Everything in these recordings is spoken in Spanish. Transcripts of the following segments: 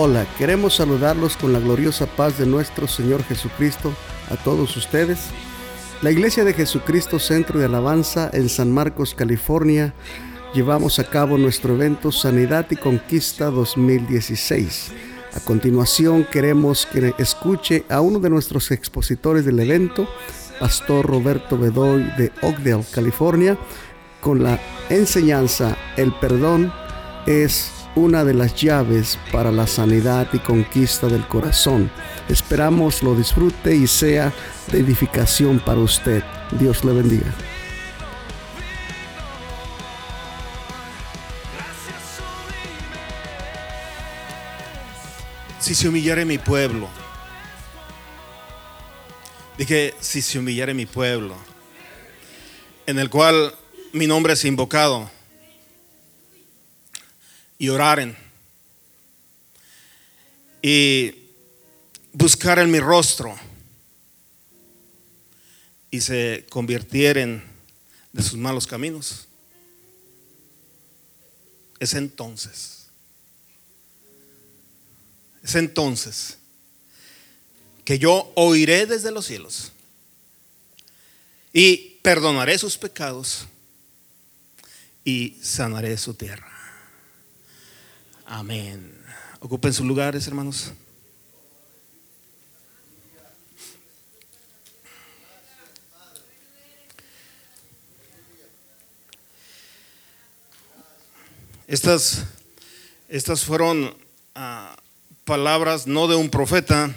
Hola, queremos saludarlos con la gloriosa paz de nuestro Señor Jesucristo a todos ustedes. La Iglesia de Jesucristo Centro de Alabanza en San Marcos, California, llevamos a cabo nuestro evento Sanidad y Conquista 2016. A continuación queremos que escuche a uno de nuestros expositores del evento, Pastor Roberto Bedoy de Oakdale, California, con la enseñanza El perdón es una de las llaves para la sanidad y conquista del corazón. Esperamos lo disfrute y sea de edificación para usted. Dios le bendiga. Si se humillare mi pueblo. Dije, si se humillare mi pueblo, en el cual mi nombre es invocado y oraren y buscar en mi rostro y se convirtieren de sus malos caminos. Es entonces, es entonces que yo oiré desde los cielos y perdonaré sus pecados y sanaré su tierra. Amén. Ocupen sus lugares, hermanos. Estas, estas fueron ah, palabras no de un profeta,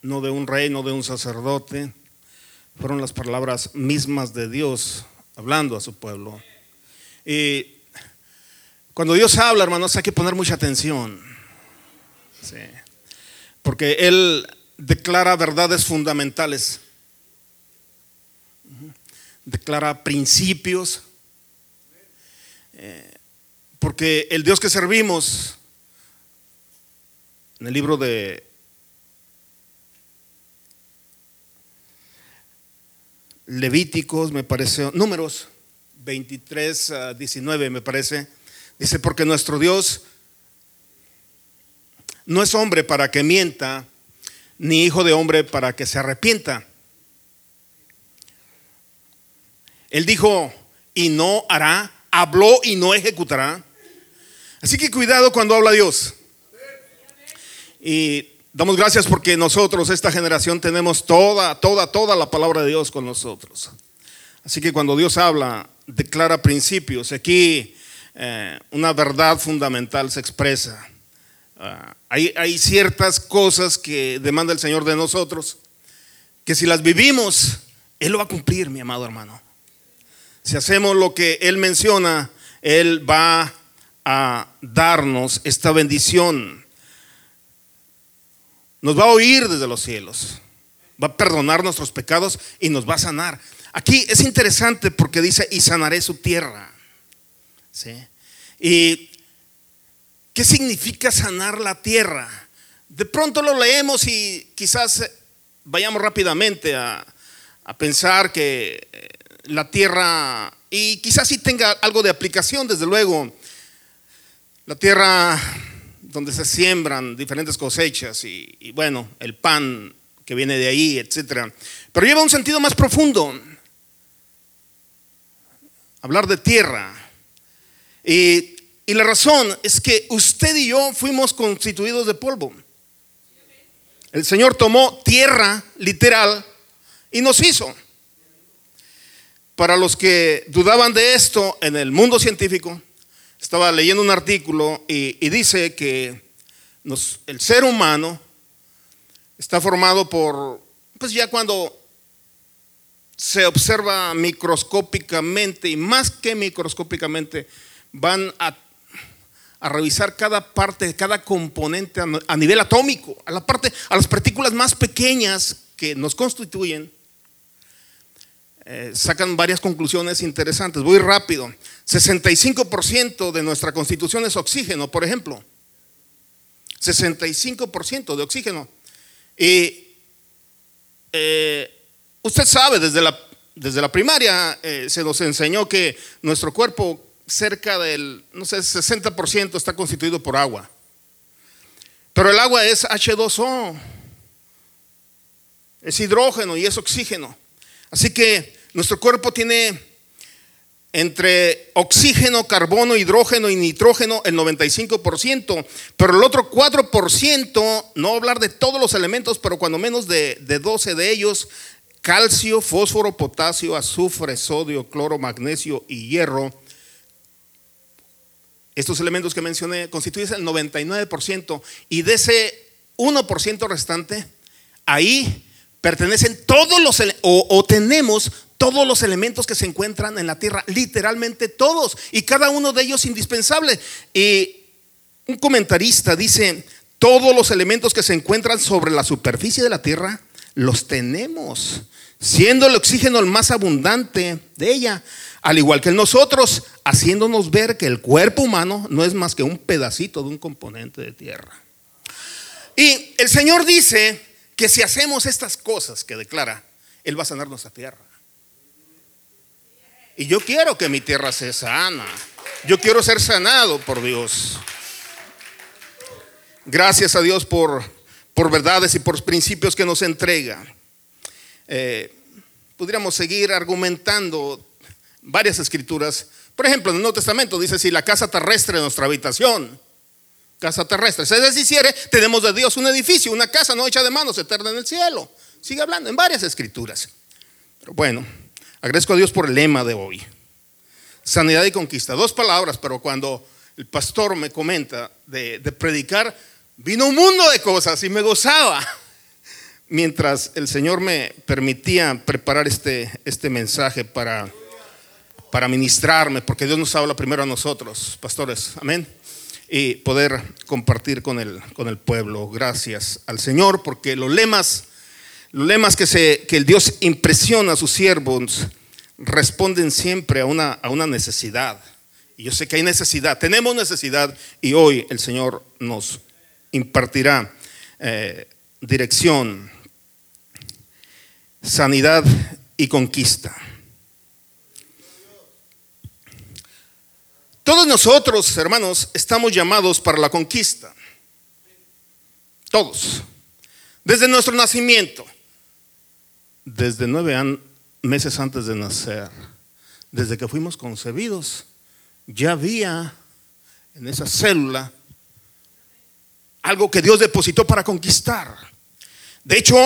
no de un rey, no de un sacerdote, fueron las palabras mismas de Dios hablando a su pueblo. Y cuando Dios habla, hermanos, hay que poner mucha atención. Porque Él declara verdades fundamentales. Declara principios. Eh, porque el Dios que servimos, en el libro de Levíticos, me parece, números 23 a 19, me parece Dice, porque nuestro Dios no es hombre para que mienta, ni hijo de hombre para que se arrepienta. Él dijo, y no hará, habló y no ejecutará. Así que cuidado cuando habla Dios. Y damos gracias porque nosotros, esta generación, tenemos toda, toda, toda la palabra de Dios con nosotros. Así que cuando Dios habla, declara principios. Aquí eh, una verdad fundamental se expresa. Ah, hay, hay ciertas cosas que demanda el Señor de nosotros, que si las vivimos, Él lo va a cumplir, mi amado hermano. Si hacemos lo que Él menciona, Él va a darnos esta bendición. Nos va a oír desde los cielos, va a perdonar nuestros pecados y nos va a sanar. Aquí es interesante porque dice, y sanaré su tierra. ¿Y qué significa sanar la tierra? De pronto lo leemos y quizás vayamos rápidamente a, pensar que eh, la tierra, y quizás sí tenga algo de aplicación, desde luego, la tierra donde se siembran diferentes cosechas y, y bueno, el pan que viene de ahí, etcétera. Pero lleva un sentido más profundo. Hablar de tierra y, la razón es que usted y yo fuimos constituidos de polvo. El Señor tomó tierra literal y nos hizo. Para los que dudaban de esto en el mundo científico, estaba leyendo un artículo y, dice que el ser humano está formado por, pues ya cuando se observa microscópicamente y más que microscópicamente, van a, revisar cada parte, cada componente a, nivel atómico, a la parte, a las partículas más pequeñas que nos constituyen. Eh, sacan varias conclusiones interesantes. Voy rápido. 65% de nuestra constitución es oxígeno, por ejemplo. 65% de oxígeno. Y eh, usted sabe, desde la, desde la primaria eh, se nos enseñó que nuestro cuerpo cerca del, no sé, 60% está constituido por agua. Pero el agua es H2O, es hidrógeno y es oxígeno. Así que nuestro cuerpo tiene entre oxígeno, carbono, hidrógeno y nitrógeno el 95%, pero el otro 4%, no hablar de todos los elementos, pero cuando menos de, de 12 de ellos, calcio, fósforo, potasio, azufre, sodio, cloro, magnesio y hierro, estos elementos que mencioné constituyen el 99% y de ese 1% restante, ahí pertenecen todos los, o, o tenemos todos los elementos que se encuentran en la tierra, literalmente todos, y cada uno de ellos indispensable. Y un comentarista dice, todos los elementos que se encuentran sobre la superficie de la tierra, los tenemos, siendo el oxígeno el más abundante de ella, al igual que nosotros, haciéndonos ver que el cuerpo humano no es más que un pedacito de un componente de tierra. Y el Señor dice que si hacemos estas cosas que declara, Él va a sanar nuestra tierra. Y yo quiero que mi tierra sea sana. Yo quiero ser sanado por Dios. Gracias a Dios por, por verdades y por principios que nos entrega. Eh, podríamos seguir argumentando varias escrituras. Por ejemplo, en el Nuevo Testamento dice, si la casa terrestre es nuestra habitación, casa terrestre, se deshiciere, tenemos de Dios un edificio, una casa no hecha de manos, eterna en el cielo. Sigue hablando en varias escrituras. Pero bueno, Agradezco a Dios por el lema de hoy. Sanidad y conquista. Dos palabras, pero cuando el pastor me comenta de, predicar, vino un mundo de cosas y me gozaba. Mientras el Señor me permitía preparar este, este mensaje para, para ministrarme, porque Dios nos habla primero a nosotros, pastores, amén, y poder compartir con el, con el pueblo. Gracias al Señor, porque los lemas los lemas que, se, que el Dios impresiona a sus siervos responden siempre a una, a una necesidad. Y yo sé que hay necesidad, tenemos necesidad y hoy el Señor nos impartirá eh, dirección, sanidad y conquista. Todos nosotros, hermanos, estamos llamados para la conquista. Todos. Desde nuestro nacimiento desde nueve meses antes de nacer, desde que fuimos concebidos, ya había en esa célula algo que Dios depositó para conquistar. De hecho,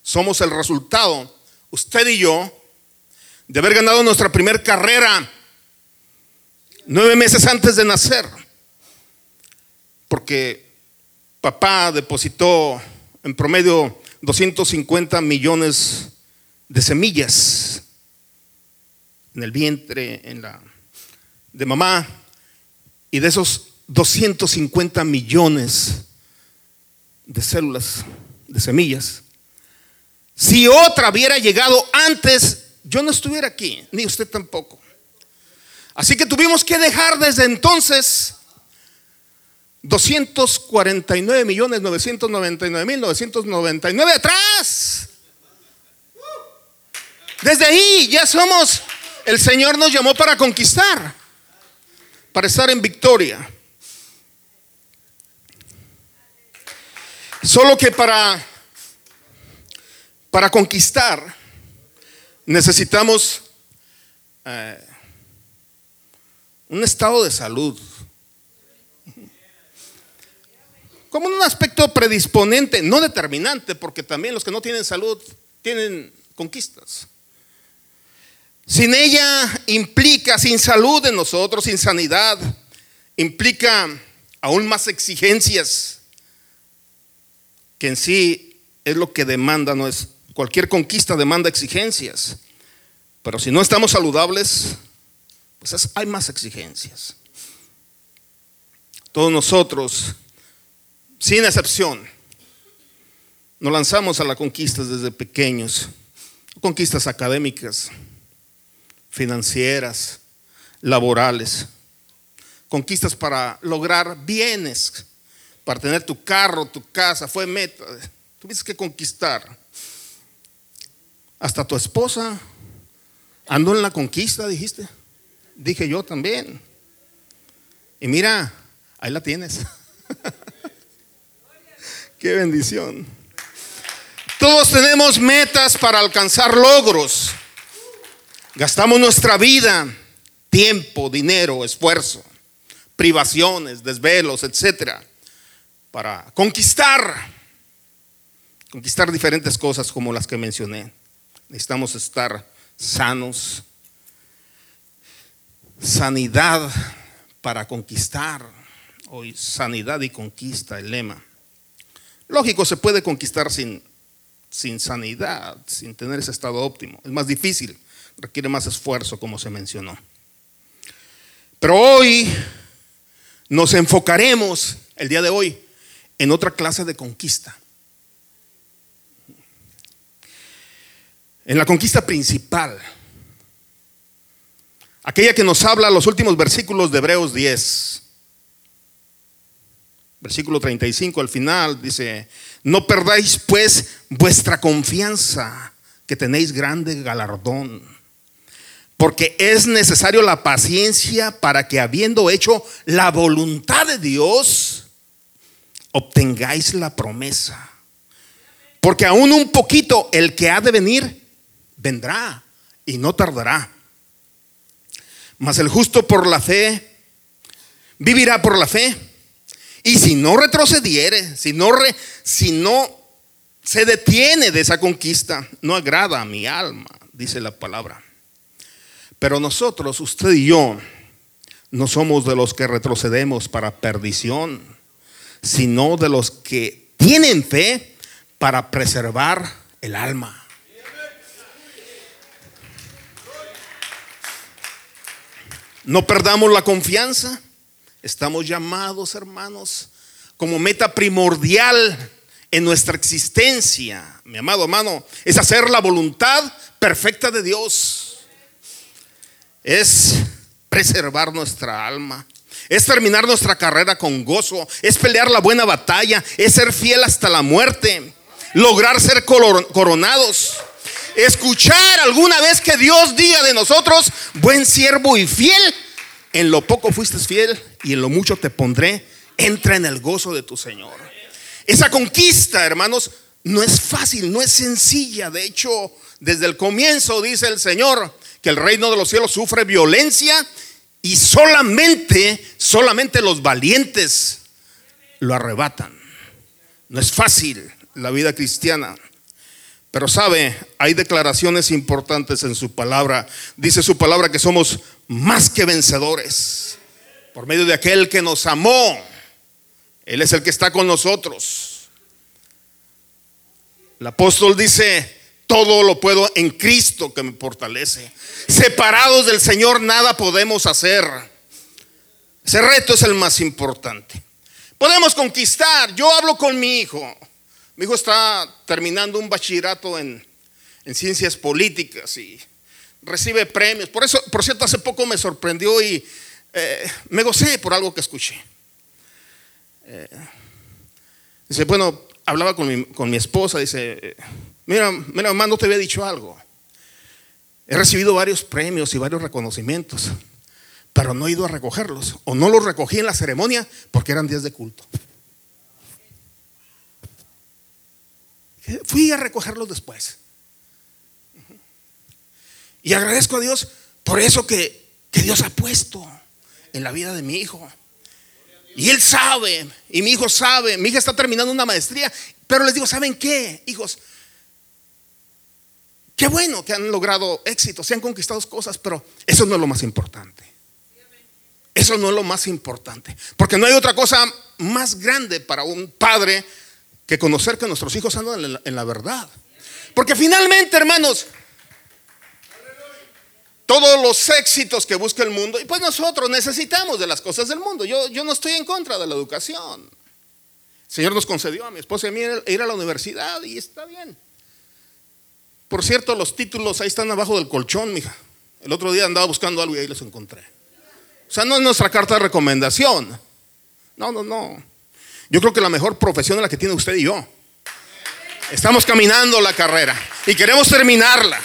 somos el resultado, usted y yo, de haber ganado nuestra primera carrera nueve meses antes de nacer. Porque papá depositó en promedio 250 millones de semillas en el vientre de mamá. Y de esos 250 millones de células, de semillas, si otra hubiera llegado antes, yo no estuviera aquí, ni usted tampoco. Así que tuvimos que dejar desde entonces 249 millones 999 mil 999 atrás. Desde ahí ya somos, el Señor nos llamó para conquistar, para estar en victoria. Solo que para, para conquistar necesitamos eh, un estado de salud como un aspecto predisponente, no determinante, porque también los que no tienen salud tienen conquistas. Sin ella implica, sin salud en nosotros, sin sanidad, implica aún más exigencias, que en sí es lo que demanda, no es cualquier conquista demanda exigencias. Pero si no estamos saludables, pues hay más exigencias. Todos nosotros sin excepción, nos lanzamos a las conquistas desde pequeños, conquistas académicas, financieras, laborales, conquistas para lograr bienes, para tener tu carro, tu casa, fue meta. Tuviste que conquistar. Hasta tu esposa andó en la conquista, dijiste. Dije yo también. Y mira, ahí la tienes. Qué bendición. Todos tenemos metas para alcanzar logros. Gastamos nuestra vida, tiempo, dinero, esfuerzo, privaciones, desvelos, etcétera, para conquistar, conquistar diferentes cosas como las que mencioné. Necesitamos estar sanos, sanidad para conquistar. Hoy sanidad y conquista, el lema. Lógico, se puede conquistar sin, sin sanidad, sin tener ese estado óptimo. Es más difícil, requiere más esfuerzo, como se mencionó. Pero hoy nos enfocaremos, el día de hoy, en otra clase de conquista. En la conquista principal aquella que nos habla los últimos versículos de Hebreos 10. Versículo 35 al final dice, no perdáis pues vuestra confianza, que tenéis grande galardón, porque es necesario la paciencia para que habiendo hecho la voluntad de Dios, obtengáis la promesa. Porque aún un poquito el que ha de venir, vendrá y no tardará. Mas el justo por la fe vivirá por la fe. Y si no retrocediere, si no, se detiene de esa conquista, no agrada a mi alma, dice la palabra. Pero nosotros, usted y yo, no somos de los que retrocedemos para perdición, sino de los que tienen fe para preservar el alma. No perdamos la confianza. Estamos llamados, hermanos, como meta primordial en nuestra existencia, mi amado hermano, es hacer la voluntad perfecta de Dios. Es preservar nuestra alma. Es terminar nuestra carrera con gozo. Es pelear la buena batalla. Es ser fiel hasta la muerte. Lograr ser coronados escuchar alguna vez que Dios diga de nosotros, buen siervo y fiel, en lo poco fuiste fiel y en lo mucho te pondré, entra en el gozo de tu Señor. Esa conquista, hermanos, no es fácil, no es sencilla. De hecho, desde el comienzo dice el Señor que el reino de los cielos sufre violencia y solamente, solamente los valientes lo arrebatan. No es fácil la vida cristiana. Pero sabe, hay declaraciones importantes en su palabra. Dice su palabra que somos más que vencedores por medio de aquel que nos amó. Él es el que está con nosotros. El apóstol dice, todo lo puedo en Cristo que me fortalece. Separados del Señor nada podemos hacer. Ese reto es el más importante. Podemos conquistar. Yo hablo con mi hijo. Mi hijo está terminando un bachillerato en, ciencias políticas y recibe premios. Por eso, por cierto, hace poco me sorprendió y eh, me gocé por algo que escuché. Eh, dice, bueno, hablaba con mi, con mi esposa, dice, mira, mira, mamá, no te había dicho algo. He recibido varios premios y varios reconocimientos, pero no he ido a recogerlos. O no los recogí en la ceremonia porque eran días de culto. Fui a recogerlos después. Y agradezco a Dios por eso que, Dios ha puesto en la vida de mi hijo. Y él sabe, y mi hijo sabe, mi hija está terminando una maestría, pero les digo, ¿saben qué, hijos? Qué bueno que han logrado éxito, se han conquistado cosas, pero eso no es lo más importante. Eso no es lo más importante, porque no hay otra cosa más grande para un padre que conocer que nuestros hijos andan en la, verdad. Porque finalmente, hermanos, todos los éxitos que busca el mundo, y pues nosotros necesitamos de las cosas del mundo. Yo, yo no estoy en contra de la educación. El Señor nos concedió a mi esposa y a mí ir a la universidad y está bien. Por cierto, los títulos ahí están abajo del colchón, mija. El otro día andaba buscando algo y ahí los encontré. O sea, no es nuestra carta de recomendación. No, no, no. Yo creo que la mejor profesión es la que tiene usted y yo. Estamos caminando la carrera y queremos terminarla.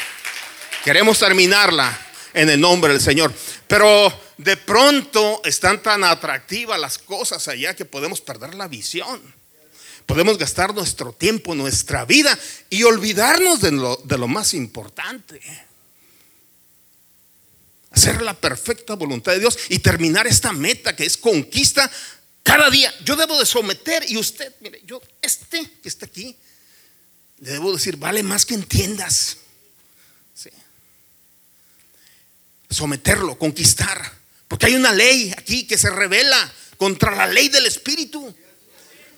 Queremos terminarla en el nombre del Señor. Pero de pronto están tan atractivas las cosas allá que podemos perder la visión. Podemos gastar nuestro tiempo, nuestra vida y olvidarnos de lo, de lo más importante. Hacer la perfecta voluntad de Dios y terminar esta meta que es conquista cada día. Yo debo de someter y usted, mire, yo, este que está aquí, le debo decir, vale más que entiendas. Someterlo, conquistar. Porque hay una ley aquí que se revela contra la ley del Espíritu.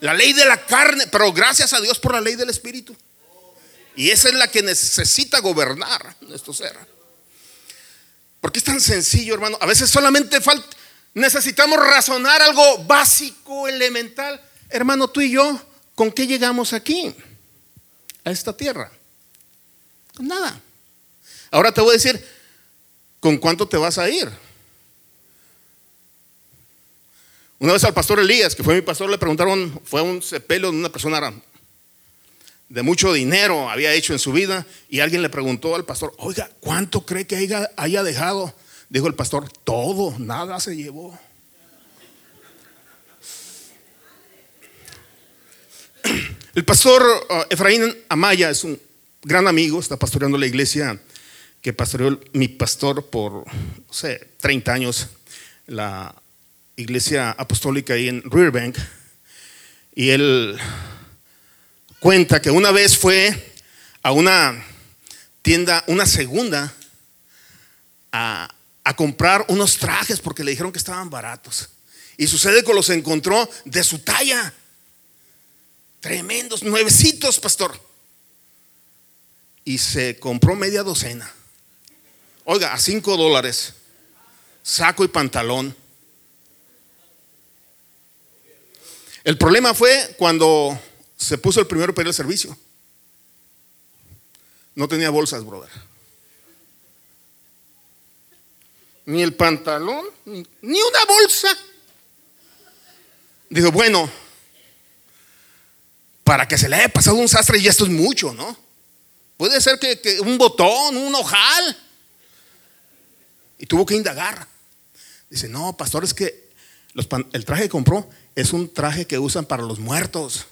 La ley de la carne, pero gracias a Dios por la ley del Espíritu. Y esa es la que necesita gobernar nuestro ser. Porque es tan sencillo, hermano. A veces solamente falta, necesitamos razonar algo básico, elemental. Hermano, tú y yo, ¿con qué llegamos aquí? A esta tierra. Con nada. Ahora te voy a decir, ¿con cuánto te vas a ir? Una vez al pastor Elías, que fue mi pastor, le preguntaron, fue un sepelio de una persona de mucho dinero, había hecho en su vida, y alguien le preguntó al pastor, oiga, ¿cuánto cree que haya, haya dejado? Dijo el pastor, todo, nada se llevó. El pastor uh, Efraín Amaya es un gran amigo, está pastoreando la iglesia que pastoreó mi pastor por, no sé, 30 años, la iglesia apostólica ahí en Riverbank. Y él cuenta que una vez fue a una tienda, una segunda, a, a comprar unos trajes porque le dijeron que estaban baratos. Y sucede que los encontró de su talla. Tremendos, nuevecitos, pastor. Y se compró media docena. Oiga, a cinco dólares. Saco y pantalón. El problema fue cuando se puso el primero para el servicio. No tenía bolsas, brother. Ni el pantalón, ni una bolsa. Dijo, bueno, para que se le haya pasado un sastre y esto es mucho, ¿no? Puede ser que, un botón, un ojal. Y tuvo que indagar. Dice, no, pastor, es que el traje que compró es un traje que usan para los muertos.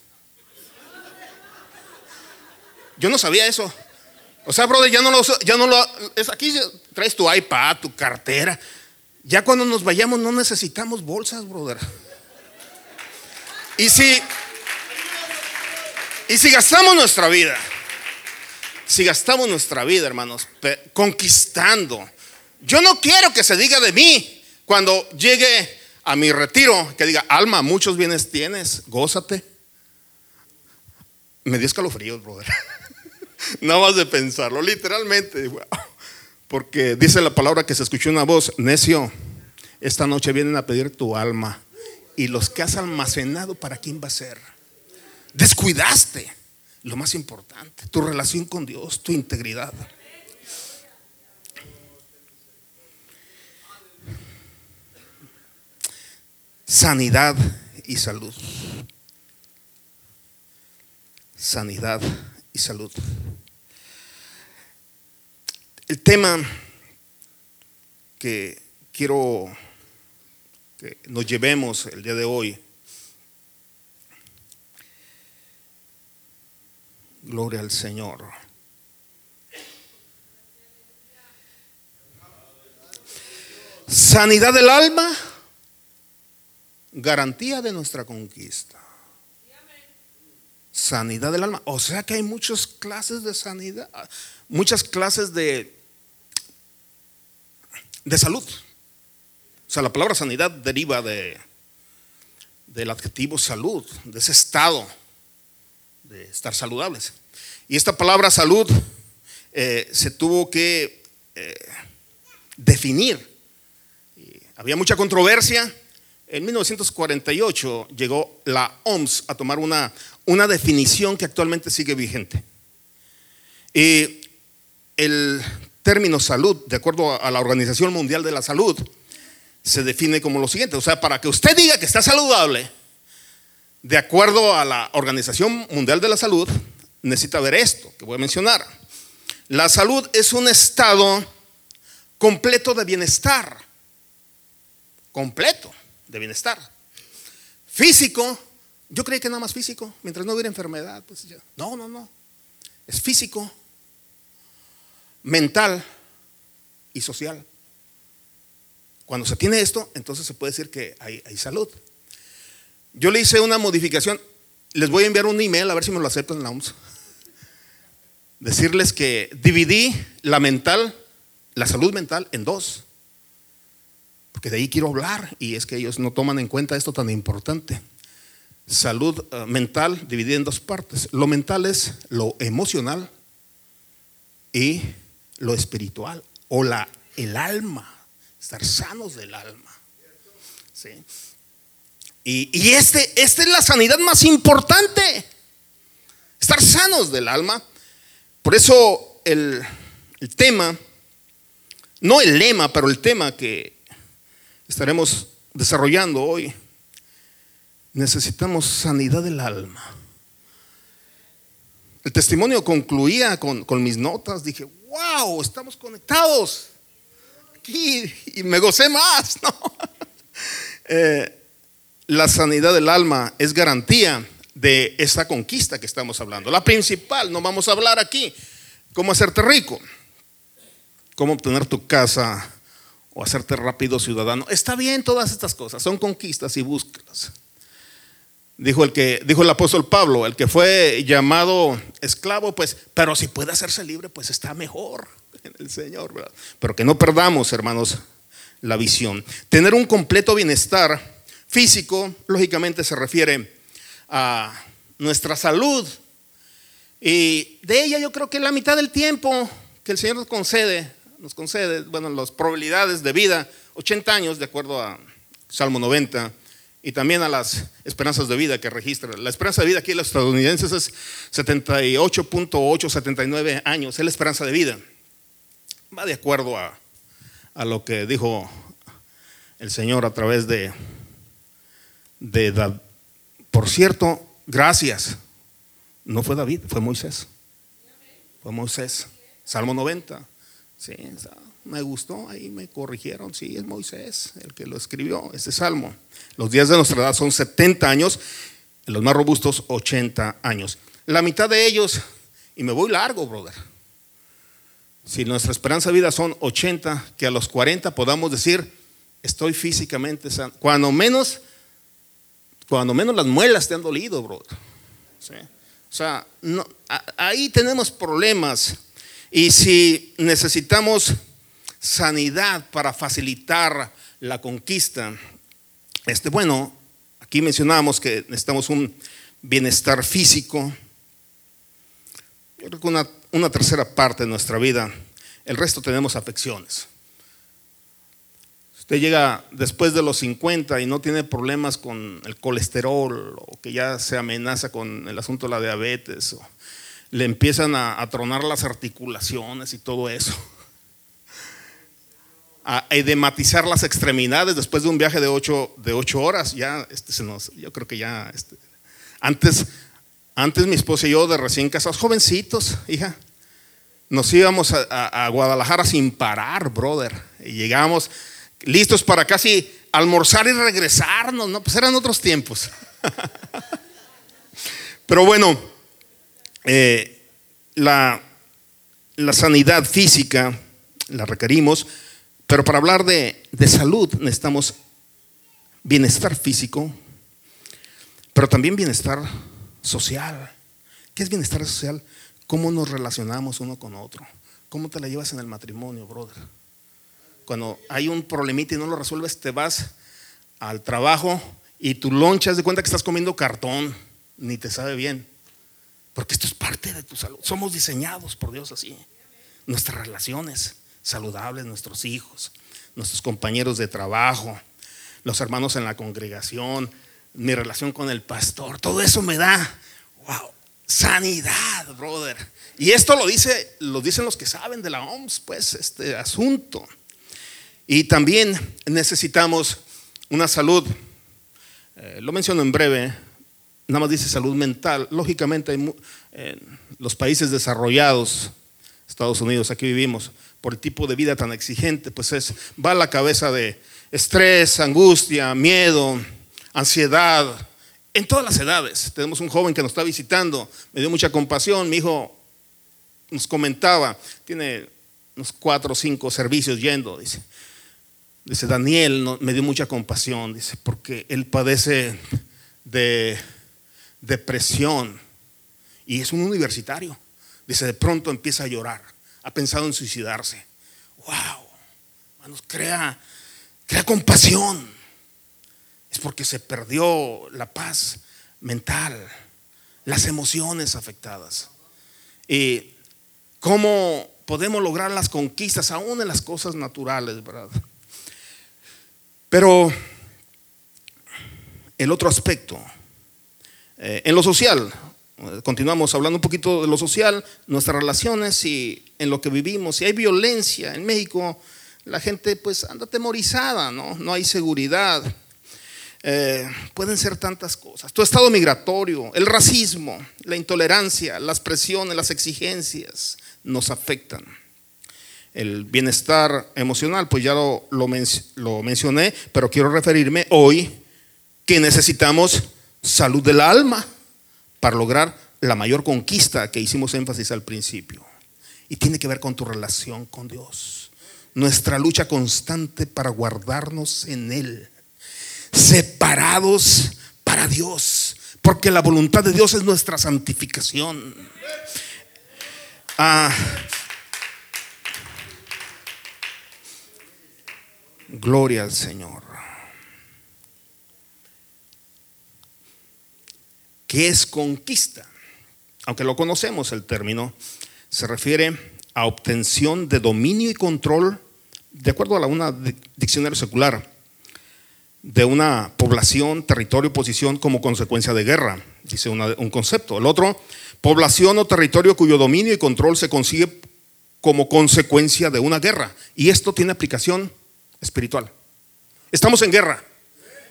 Yo no sabía eso. O sea, brother, ya no lo, ya no lo, es aquí traes tu iPad, tu cartera. Ya cuando nos vayamos no necesitamos bolsas, brother. Y si y si gastamos nuestra vida, si gastamos nuestra vida, hermanos, conquistando, yo no quiero que se diga de mí cuando llegue a mi retiro, que diga, alma, muchos bienes tienes, gózate. Me dio escalofríos, brother. Nada más de pensarlo, literalmente. Porque dice la palabra que se escuchó una voz, necio, esta noche vienen a pedir tu alma. Y los que has almacenado, ¿para quién va a ser? Descuidaste lo más importante, tu relación con Dios, tu integridad. Sanidad y salud. Sanidad y salud. El tema que quiero que nos llevemos el día de hoy Gloria al Señor. Sanidad del alma, garantía de nuestra conquista. Sanidad del alma. O sea que hay muchas clases de sanidad, muchas clases de, de salud. O sea, la palabra sanidad deriva de, del adjetivo salud, de ese estado de estar saludables. Y esta palabra salud eh, se tuvo que eh, definir. había mucha controversia. En 1948 llegó la OMS a tomar una, una definición que actualmente sigue vigente. Y el término salud, de acuerdo a la Organización Mundial de la Salud, se define como lo siguiente. O sea, para que usted diga que está saludable, de acuerdo a la Organización Mundial de la Salud, necesita ver esto que voy a mencionar. La salud es un estado completo de bienestar completo de bienestar. Físico, yo creí que nada más físico, mientras no hubiera enfermedad, pues ya. No, no, no. Es físico, mental y social. Cuando se tiene esto, entonces se puede decir que hay, hay salud. Yo le hice una modificación. Les voy a enviar un email a ver si me lo aceptan en la OMS. Decirles que dividí la mental, la salud mental en dos. Porque de ahí quiero hablar y es que ellos no toman en cuenta esto tan importante. Salud eh, mental dividida en dos partes. Lo mental es lo emocional y lo espiritual o la, el alma, estar sanos del alma. ¿Sí? Y, este, esta es la sanidad más importante. Estar sanos del alma. Por eso el, el tema, no el lema, pero el tema que estaremos desarrollando hoy, necesitamos sanidad del alma. El testimonio concluía con, con, mis notas. Dije, wow, estamos conectados. Aquí, y me gocé más. ¿no? Eh, la sanidad del alma es garantía de esa conquista que estamos hablando. La principal, no vamos a hablar aquí, cómo hacerte rico, cómo obtener tu casa o hacerte rápido ciudadano. Está bien todas estas cosas, son conquistas y búsquedas. Dijo el que dijo el apóstol Pablo, el que fue llamado esclavo, pues, pero si puede hacerse libre, pues está mejor en el Señor, Pero que no perdamos, hermanos, la visión. Tener un completo bienestar físico, lógicamente se refiere a nuestra salud. Y de ella yo creo que la mitad del tiempo que el Señor nos concede, nos concede, bueno, las probabilidades de vida, 80 años de acuerdo a Salmo 90, y también a las esperanzas de vida que registra. La esperanza de vida aquí en los estadounidenses es 78.8, 79 años, es la esperanza de vida. Va de acuerdo a, a lo que dijo el Señor a través de de David. Por cierto, gracias. No fue David, fue Moisés. Fue Moisés. Salmo 90. Sí, me gustó, ahí me corrigieron. Sí, es Moisés el que lo escribió, ese salmo. Los días de nuestra edad son 70 años, los más robustos 80 años. La mitad de ellos, y me voy largo, brother. Si nuestra esperanza de vida son 80, que a los 40 podamos decir, estoy físicamente sano. Cuando menos cuando menos las muelas te han dolido, bro. O sea, ahí tenemos problemas. Y si necesitamos sanidad para facilitar la conquista, este, bueno, aquí mencionamos que necesitamos un bienestar físico. Yo creo que una, una tercera parte de nuestra vida, el resto tenemos afecciones. Usted llega después de los 50 y no tiene problemas con el colesterol o que ya se amenaza con el asunto de la diabetes, o le empiezan a, tronar las articulaciones y todo eso, a edematizar las extremidades después de un viaje de ocho, de ocho horas, ya este se nos, yo creo que ya, este, antes, antes mi esposa y yo de recién casados, jovencitos, hija, nos íbamos a, a Guadalajara sin parar, brother, y llegamos listos para casi almorzar y regresarnos, ¿no? Pues eran otros tiempos. Pero bueno, eh, la, la, sanidad física la requerimos, pero para hablar de, de salud necesitamos bienestar físico, pero también bienestar social. ¿Qué es bienestar social? ¿Cómo nos relacionamos uno con otro? ¿Cómo te la llevas en el matrimonio, brother? Cuando hay un problemita y no lo resuelves, te vas al trabajo y tu loncha, de cuenta que estás comiendo cartón, ni te sabe bien. Porque esto es parte de tu salud. Somos diseñados por Dios así. Nuestras relaciones saludables, nuestros hijos, nuestros compañeros de trabajo, los hermanos en la congregación, mi relación con el pastor, todo eso me da, wow, sanidad, brother. Y esto lo dice, lo dicen los que saben de la OMS, pues, este asunto. Y también necesitamos una salud, eh, lo menciono en breve, nada más dice salud mental. Lógicamente, en los países desarrollados, Estados Unidos, aquí vivimos, por el tipo de vida tan exigente, pues es, va a la cabeza de estrés, angustia, miedo, ansiedad, en todas las edades. Tenemos un joven que nos está visitando, me dio mucha compasión, mi hijo nos comentaba, tiene unos cuatro o cinco servicios yendo, dice. Dice, Daniel me dio mucha compasión, dice, porque él padece de depresión y es un universitario. Dice, de pronto empieza a llorar, ha pensado en suicidarse. ¡Wow! Hermanos, crea, crea compasión. Es porque se perdió la paz mental, las emociones afectadas. Y cómo podemos lograr las conquistas aún en las cosas naturales, ¿verdad? Pero el otro aspecto, eh, en lo social, continuamos hablando un poquito de lo social, nuestras relaciones y en lo que vivimos. Si hay violencia en México, la gente pues anda temorizada, ¿no? No hay seguridad. Eh, pueden ser tantas cosas. Tu estado migratorio, el racismo, la intolerancia, las presiones, las exigencias nos afectan el bienestar emocional, pues ya lo, lo, mencioné, pero quiero referirme hoy que necesitamos salud del alma para lograr la mayor conquista que hicimos énfasis al principio. Y tiene que ver con tu relación con Dios. Nuestra lucha constante para guardarnos en Él. Separados para Dios. Porque la voluntad de Dios es nuestra santificación. Ah, Gloria al Señor. ¿Qué es conquista? Aunque lo conocemos el término, se refiere a obtención de dominio y control, de acuerdo a la, una diccionario secular, de una población, territorio, posición como consecuencia de guerra, dice un concepto. El otro, población o territorio cuyo dominio y control se consigue como consecuencia de una guerra. Y esto tiene aplicación espiritual. Estamos en guerra.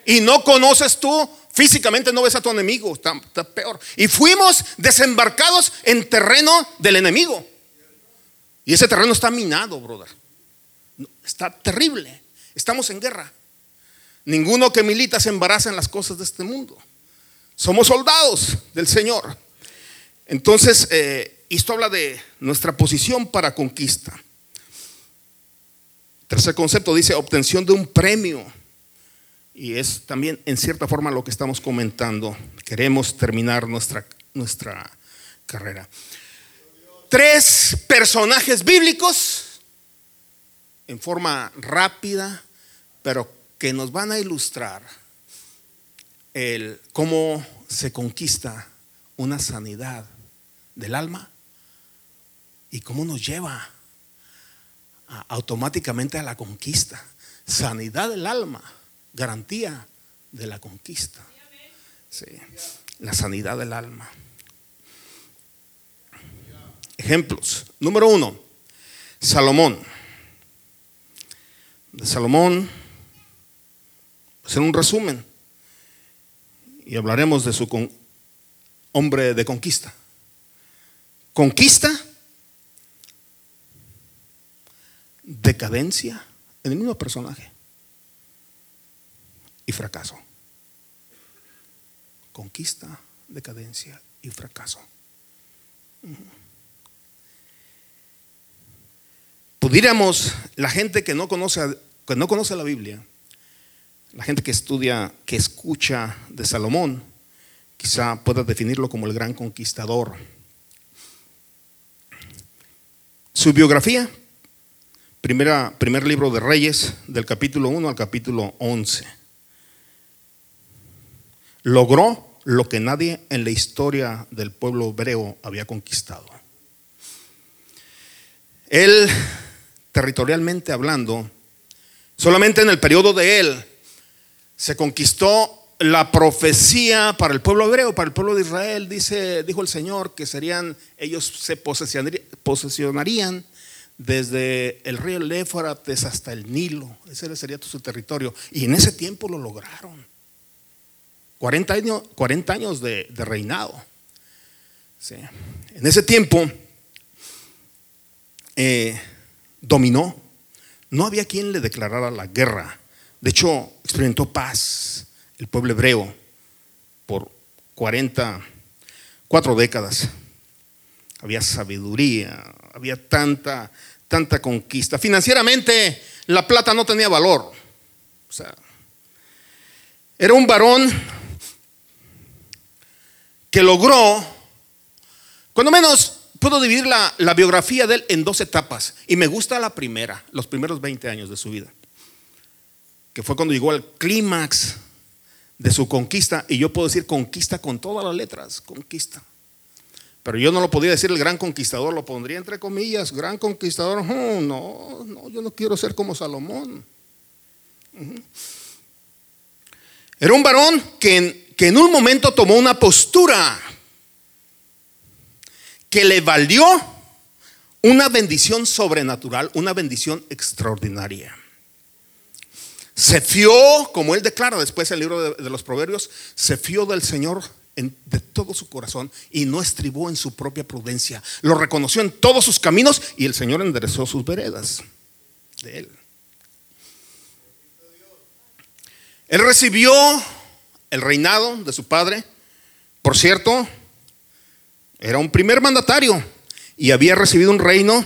Y no conoces tú, físicamente no ves a tu enemigo, está, peor. Y fuimos desembarcados en terreno del enemigo. Y ese terreno está minado, brother. Está terrible. Estamos en guerra. Ninguno que milita se embaraza en las cosas de este mundo. Somos soldados del Señor. Entonces, eh, esto habla de nuestra posición para conquista. Tercer concepto dice obtención de un premio. Y es también en cierta forma lo que estamos comentando. Queremos terminar nuestra, nuestra carrera. Tres personajes bíblicos en forma rápida, pero que nos van a ilustrar el cómo se conquista una sanidad del alma y cómo nos lleva automáticamente a la conquista. Sanidad del alma, garantía de la conquista. la sanidad del alma. Ejemplos. Número uno, Salomón. Salomón, hacer un resumen y hablaremos de su hombre de conquista. Conquista decadencia en el mismo personaje y fracaso. Conquista, decadencia y fracaso. Pudiéramos, la gente que no conoce, que no conoce la Biblia, la gente que estudia, que escucha de Salomón, quizá pueda definirlo como el gran conquistador. Su biografía Primera, primer libro de Reyes, del capítulo 1 al capítulo 11. Logró lo que nadie en la historia del pueblo hebreo había conquistado. Él, territorialmente hablando, solamente en el periodo de él, se conquistó la profecía para el pueblo hebreo, para el pueblo de Israel, dice, dijo el Señor que serían, ellos se posesionarían desde el río Éfrates hasta el Nilo. Ese sería su territorio. Y en ese tiempo lo lograron. 40 años, 40 años de, reinado. En ese tiempo eh, dominó. No había quien le declarara la guerra. De hecho, experimentó paz el pueblo hebreo por 40, cuatro décadas. Había sabiduría, había tanta, tanta conquista. Financieramente, la plata no tenía valor. Era un varón que logró, cuando menos puedo dividir la, biografía de él en dos etapas. Y me gusta la primera, los primeros 20 años de su vida. Que fue cuando llegó al clímax de su conquista. Y yo puedo decir conquista con todas las letras, conquista. Pero yo no lo podía decir el gran conquistador, lo pondría entre comillas, gran conquistador. no, no, yo no quiero ser como Salomón. Era un varón que que en un momento tomó una postura que le valió una bendición sobrenatural, una bendición extraordinaria. Se fió, como él declara después en el libro de, de los Proverbios, se fió del Señor de todo su corazón y no estribó en su propia prudencia. Lo reconoció en todos sus caminos y el Señor enderezó sus veredas de él. Él recibió el reinado de su padre. Por cierto, era un primer mandatario y había recibido un reino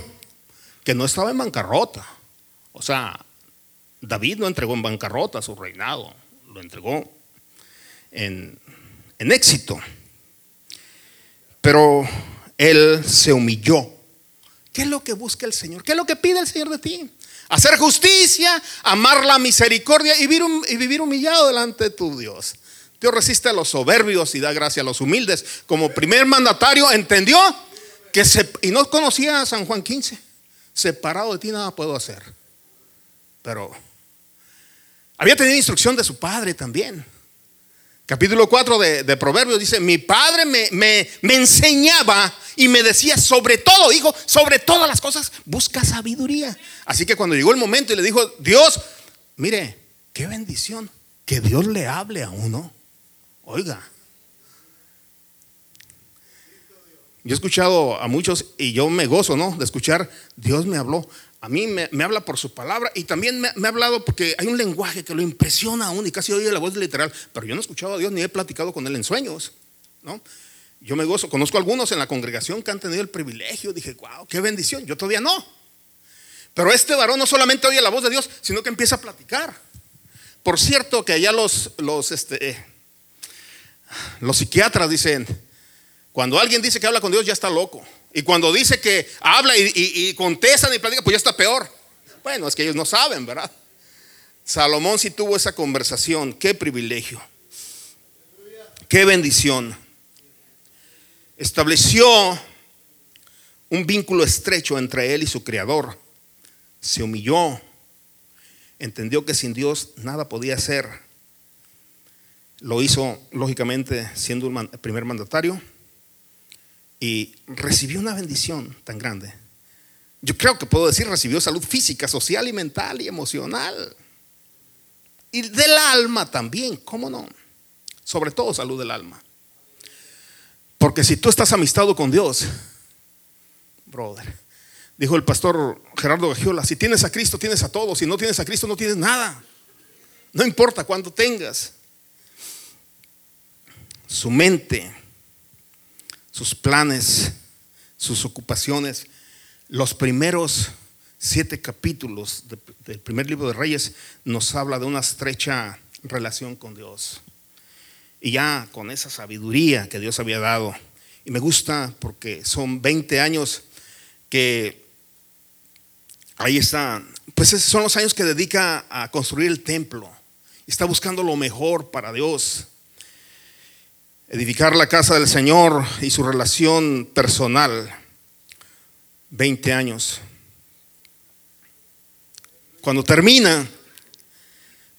que no estaba en bancarrota. O sea, David no entregó en bancarrota su reinado, lo entregó en en éxito. Pero él se humilló. ¿Qué es lo que busca el Señor? ¿Qué es lo que pide el Señor de ti? Hacer justicia, amar la misericordia y vivir, humillado delante de tu Dios. Dios resiste a los soberbios y da gracia a los humildes. Como primer mandatario entendió que se, y no conocía a San Juan 15. Separado de ti nada puedo hacer. Pero había tenido instrucción de su padre también. Capítulo 4 de, Proverbios dice, mi padre me, me, me, enseñaba y me decía, sobre todo, hijo, sobre todas las cosas, busca sabiduría. Así que cuando llegó el momento y le dijo, Dios, mire, qué bendición, que Dios le hable a uno. Oiga. Yo he escuchado a muchos y yo me gozo, ¿no? De escuchar, Dios me habló a mí me, habla por su palabra y también me, ha hablado porque hay un lenguaje que lo impresiona aún y casi oye la voz literal, pero yo no he escuchado a Dios ni he platicado con él en sueños, ¿no? Yo me gozo, conozco a algunos en la congregación que han tenido el privilegio, dije, wow, qué bendición, yo todavía no. Pero este varón no solamente oye la voz de Dios, sino que empieza a platicar. Por cierto que allá los, los, este, los psiquiatras dicen, cuando alguien dice que habla con Dios ya está loco. Y cuando dice que habla y, y, contestan y platican, pues ya está peor. Bueno, es que ellos no saben, ¿verdad? Salomón sí tuvo esa conversación. Qué privilegio. Qué bendición. Estableció un vínculo estrecho entre él y su creador. Se humilló. Entendió que sin Dios nada podía hacer. Lo hizo, lógicamente, siendo el primer mandatario y recibió una bendición tan grande. Yo creo que puedo decir, recibió salud física, social y mental y emocional. Y del alma también, ¿cómo no? Sobre todo salud del alma. Porque si tú estás amistado con Dios, brother, dijo el pastor Gerardo Gagiola, si tienes a Cristo tienes a todos, si no tienes a Cristo no tienes nada. No importa cuánto tengas. Su mente sus planes, sus ocupaciones. Los primeros siete capítulos del primer libro de Reyes nos habla de una estrecha relación con Dios. Y ya con esa sabiduría que Dios había dado. Y me gusta porque son 20 años que ahí está. Pues esos son los años que dedica a construir el templo. Está buscando lo mejor para Dios edificar la casa del Señor y su relación personal. 20 años. Cuando termina,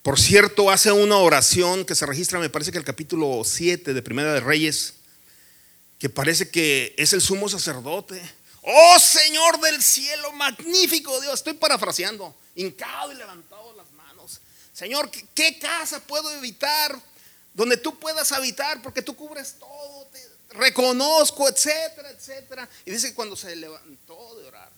por cierto, hace una oración que se registra, me parece que el capítulo 7 de Primera de Reyes, que parece que es el sumo sacerdote. Oh Señor del cielo, magnífico Dios, estoy parafraseando, hincado y levantado las manos. Señor, ¿qué, casa puedo evitar donde tú puedas habitar, porque tú cubres todo, te reconozco, etcétera, etcétera. Y dice que cuando se levantó de orar,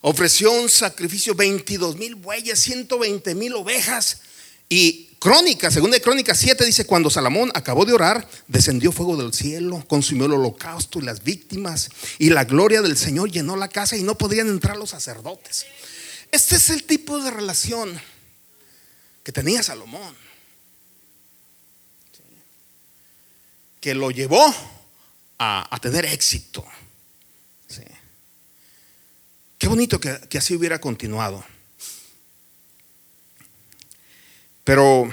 ofreció un sacrificio, 22 mil bueyes, 120 mil ovejas Y Crónica, segunda de Crónica 7 dice, cuando Salomón acabó de orar, descendió fuego del cielo, consumió el holocausto y las víctimas, y la gloria del Señor llenó la casa y no podían entrar los sacerdotes. Este es el tipo de relación que tenía Salomón, que lo llevó a, tener éxito. Qué bonito que, que así hubiera continuado. Pero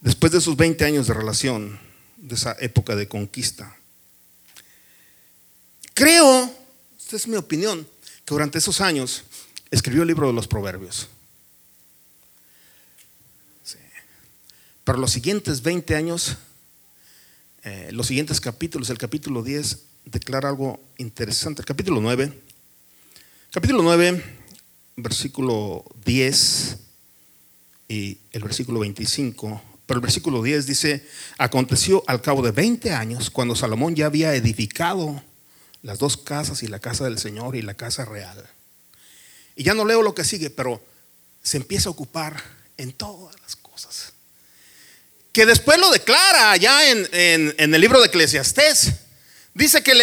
después de esos 20 años de relación, de esa época de conquista, creo, esta es mi opinión, que durante esos años escribió el libro de los proverbios. Pero los siguientes 20 años, eh, los siguientes capítulos, el capítulo 10 declara algo interesante. El capítulo 9, capítulo 9 versículo 10 y el versículo 25. Pero el versículo 10 dice, aconteció al cabo de 20 años, cuando Salomón ya había edificado las dos casas y la casa del Señor y la casa real. Y ya no leo lo que sigue, pero se empieza a ocupar en todas las cosas. Que después lo declara ya en, el libro de Eclesiastés. Dice que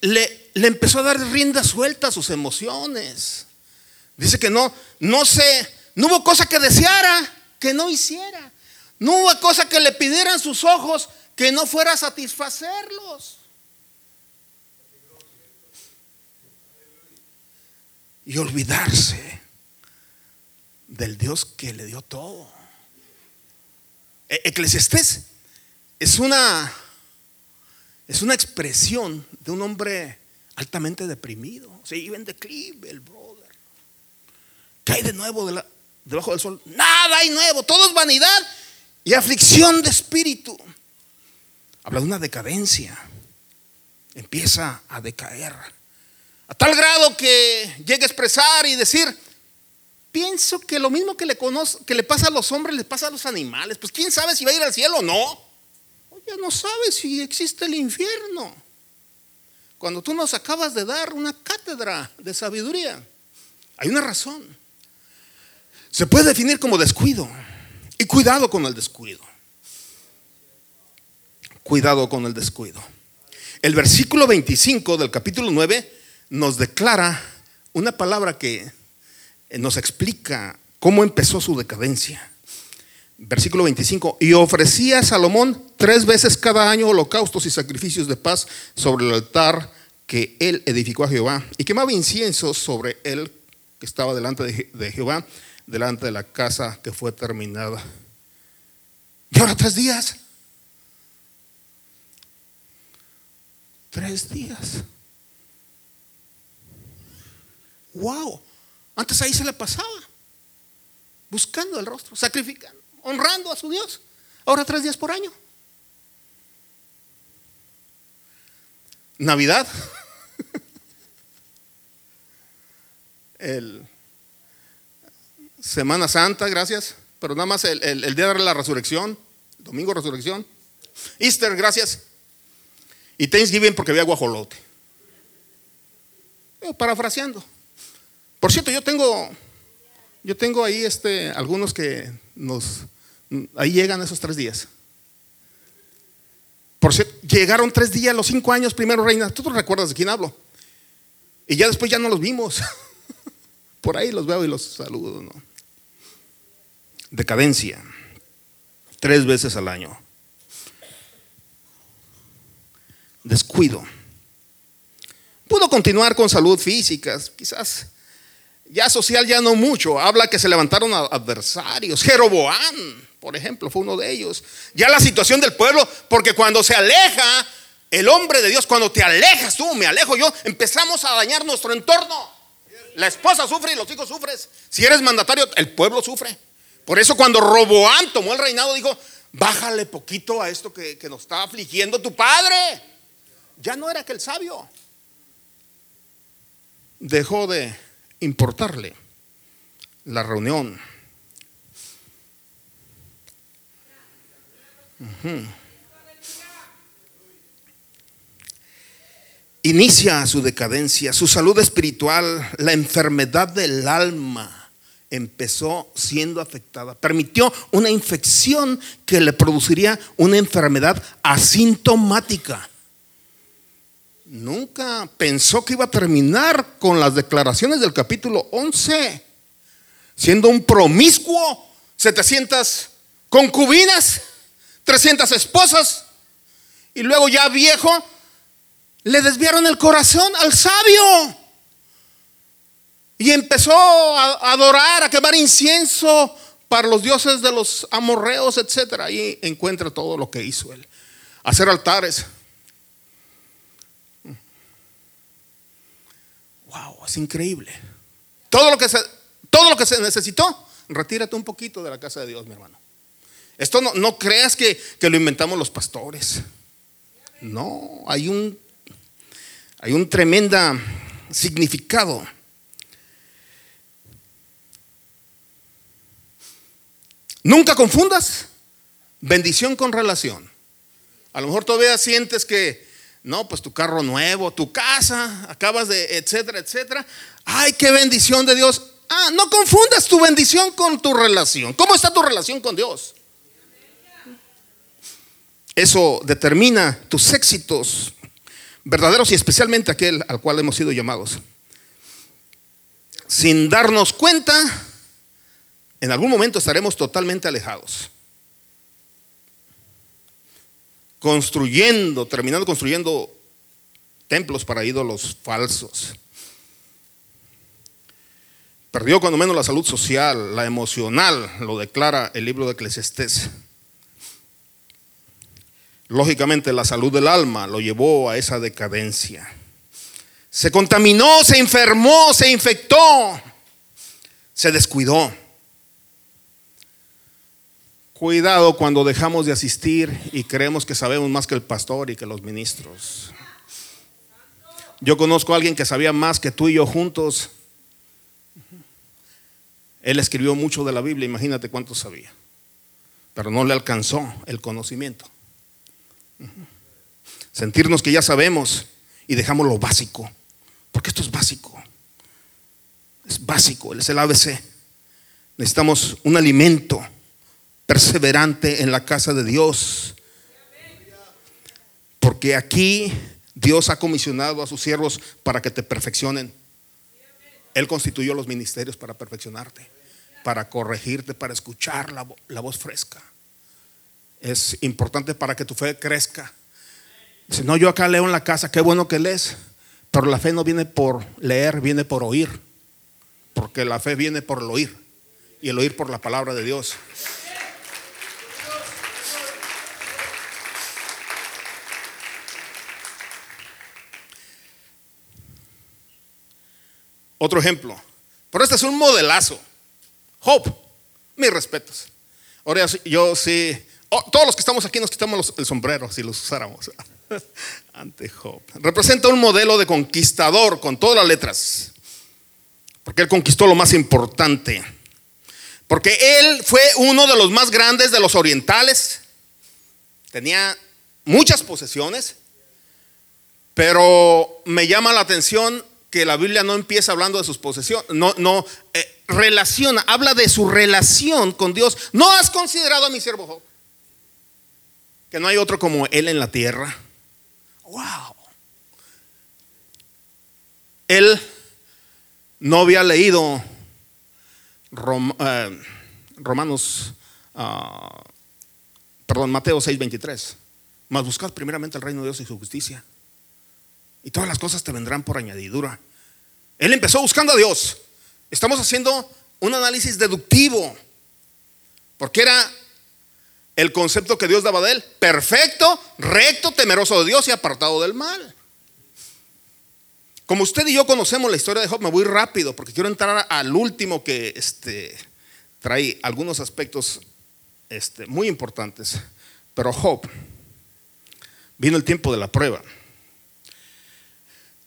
le, empezó a dar rienda suelta a sus emociones. Dice que no, no sé, no hubo cosa que deseara que no hiciera. No hubo cosa que le pidieran sus ojos que no fuera a satisfacerlos. Y olvidarse del Dios que le dio todo. E-, Eclesiastés es una es una expresión de un hombre altamente deprimido. Se iba en declive el bro. ¿Qué hay de nuevo debajo del sol? Nada hay nuevo, todo es vanidad y aflicción de espíritu. Habla de una decadencia. Empieza a decaer. A tal grado que llega a expresar y decir, pienso que lo mismo que le, pasa a los hombres, le pasa a los animales. Pues quién sabe si va a ir al cielo o no. Oye, no sabe si existe el infierno. Cuando tú nos acabas de dar una cátedra de sabiduría, hay una razón. Se puede definir como descuido. Y cuidado con el descuido. Cuidado con el descuido. El versículo 25 del capítulo 9 nos declara una palabra que nos explica cómo empezó su decadencia. Versículo 25. Y ofrecía a Salomón tres veces cada año holocaustos y sacrificios de paz sobre el altar que él edificó a Jehová. Y quemaba incienso sobre él que estaba delante de Jehová delante de la casa que fue terminada. Y ahora tres días. Tres días. Wow. Antes ahí se le pasaba. Buscando el rostro, sacrificando, honrando a su Dios. Ahora tres días por año. Navidad. El Semana Santa, gracias. Pero nada más el, día de la resurrección, domingo resurrección. Easter, gracias. Y Thanksgiving porque había guajolote. parafraseando. Por cierto, yo tengo, yo tengo ahí este, algunos que nos, ahí llegan esos tres días. Por cierto, llegaron tres días, los cinco años primero, reina. ¿Tú te recuerdas de quién hablo? Y ya después ya no los vimos. Por ahí los veo y los saludo. Decadencia. Tres veces al año. Descuido. Pudo continuar con salud física, quizás. Ya social ya no mucho. Habla que se levantaron adversarios. Jeroboam, por ejemplo, fue uno de ellos. Ya la situación del pueblo, porque cuando se aleja el hombre de Dios, cuando te alejas tú, me alejo yo, empezamos a dañar nuestro entorno. La esposa sufre y los hijos sufren. Si eres mandatario, el pueblo sufre. Por eso cuando Roboán tomó el reinado dijo, bájale poquito a esto que, nos está afligiendo tu padre. Ya no era aquel sabio. Dejó de importarle la reunión. Inicia su decadencia, su salud espiritual, la enfermedad del alma empezó siendo afectada. Permitió una infección que le produciría una enfermedad asintomática. Nunca pensó que iba a terminar con las declaraciones del capítulo 11, siendo un promiscuo, 700 concubinas, 300 esposas, y luego ya viejo, le desviaron el corazón al sabio. Y empezó a adorar, a quemar incienso para los dioses de los amorreos, etc. Ahí encuentra todo lo que hizo él. Hacer altares. Wow, es increíble. Todo lo que se, todo lo que se necesitó, retírate un poquito de la casa de Dios, mi hermano. Esto no, no creas que, que lo inventamos los pastores. No, hay un, hay un tremenda significado. Nunca confundas bendición con relación. A lo mejor todavía sientes que, no, pues tu carro nuevo, tu casa, acabas de, etcétera, etcétera. Ay, qué bendición de Dios. Ah, no confundas tu bendición con tu relación. ¿Cómo está tu relación con Dios? Eso determina tus éxitos verdaderos y especialmente aquel al cual hemos sido llamados. Sin darnos cuenta, en algún momento estaremos totalmente alejados. Construyendo, terminando construyendo templos para ídolos falsos. Perdió cuando menos la salud social, la emocional, lo declara el libro de Eclesiastés. Lógicamente la salud del alma lo llevó a esa decadencia. Se contaminó, se enfermó, se infectó, se descuidó. Cuidado cuando dejamos de asistir y creemos que sabemos más que el pastor y que los ministros. Yo conozco a alguien que sabía más que tú y yo juntos. Él escribió mucho de la Biblia, imagínate cuánto sabía. Pero no le alcanzó el conocimiento. Sentirnos que ya sabemos y dejamos lo básico. Porque esto es básico. Es básico, es el ABC. Necesitamos un alimento perseverante en la casa de Dios. Porque aquí Dios ha comisionado a sus siervos para que te perfeccionen. Él constituyó los ministerios para perfeccionarte, para corregirte, para escuchar la, voz fresca. Es importante para que tu fe crezca. Si no, yo acá leo en la casa, qué bueno que lees, pero la fe no viene por leer, viene por oír. Porque la fe viene por el oír y el oír por la palabra de Dios. Otro ejemplo. Pero este es un modelazo. Hope. Mis respetos. Ahora yo sí. Oh, todos los que estamos aquí nos quitamos el sombrero si los usáramos. Ante Job. Representa un modelo de conquistador con todas las letras. Porque él conquistó lo más importante. Porque él fue uno de los más grandes de los orientales. Tenía muchas posesiones. Pero me llama la atención que la Biblia no empieza hablando de sus posesiones, no, no eh, relaciona, habla de su relación con Dios. ¿No has considerado a mi siervo Job? Que no hay otro como él en la tierra. Wow. Él no había leído eh, Romanos, uh, perdón, Mateo 6:23. Mas buscad primeramente el reino de Dios y su justicia y todas las cosas te vendrán por añadidura. Él empezó buscando a Dios. Estamos haciendo un análisis deductivo, porque era el concepto que Dios daba de él, perfecto, recto, temeroso de Dios y apartado del mal. Como usted y yo conocemos la historia de Job, me voy rápido porque quiero entrar al último que este, trae algunos aspectos este, muy importantes. Pero Job, vino el tiempo de la prueba.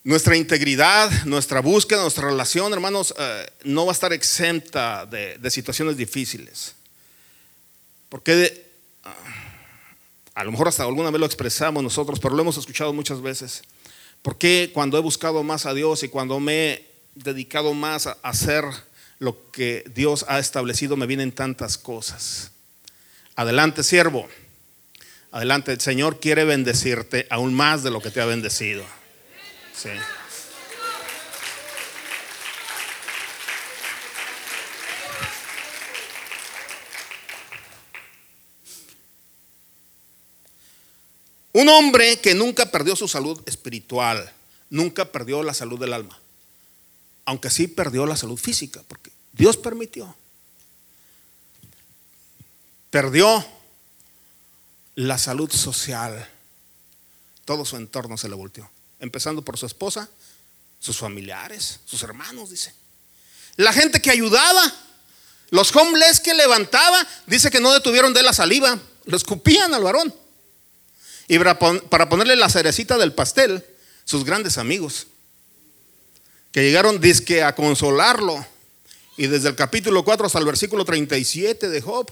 Nuestra integridad, nuestra búsqueda, nuestra relación, hermanos, eh, no va a estar exenta de, situaciones difíciles. Porque ah, a lo mejor hasta alguna vez lo expresamos nosotros, pero lo hemos escuchado muchas veces. Porque cuando he buscado más a Dios y cuando me he dedicado más a hacer lo que Dios ha establecido, me vienen tantas cosas. Adelante, siervo. Adelante, el Señor quiere bendecirte aún más de lo que te ha bendecido. Sí. Un hombre que nunca perdió su salud espiritual, nunca perdió la salud del alma, aunque sí perdió la salud física, porque Dios permitió. Perdió la salud social. Todo su entorno se le volteó, empezando por su esposa, sus familiares, sus hermanos, dice. La gente que ayudaba, los homeless que levantaba, dice que no detuvieron de la saliva, lo escupían al varón. Y para ponerle la cerecita del pastel, sus grandes amigos, que llegaron disque a consolarlo. Y desde el capítulo 4 hasta el versículo 37 de Job,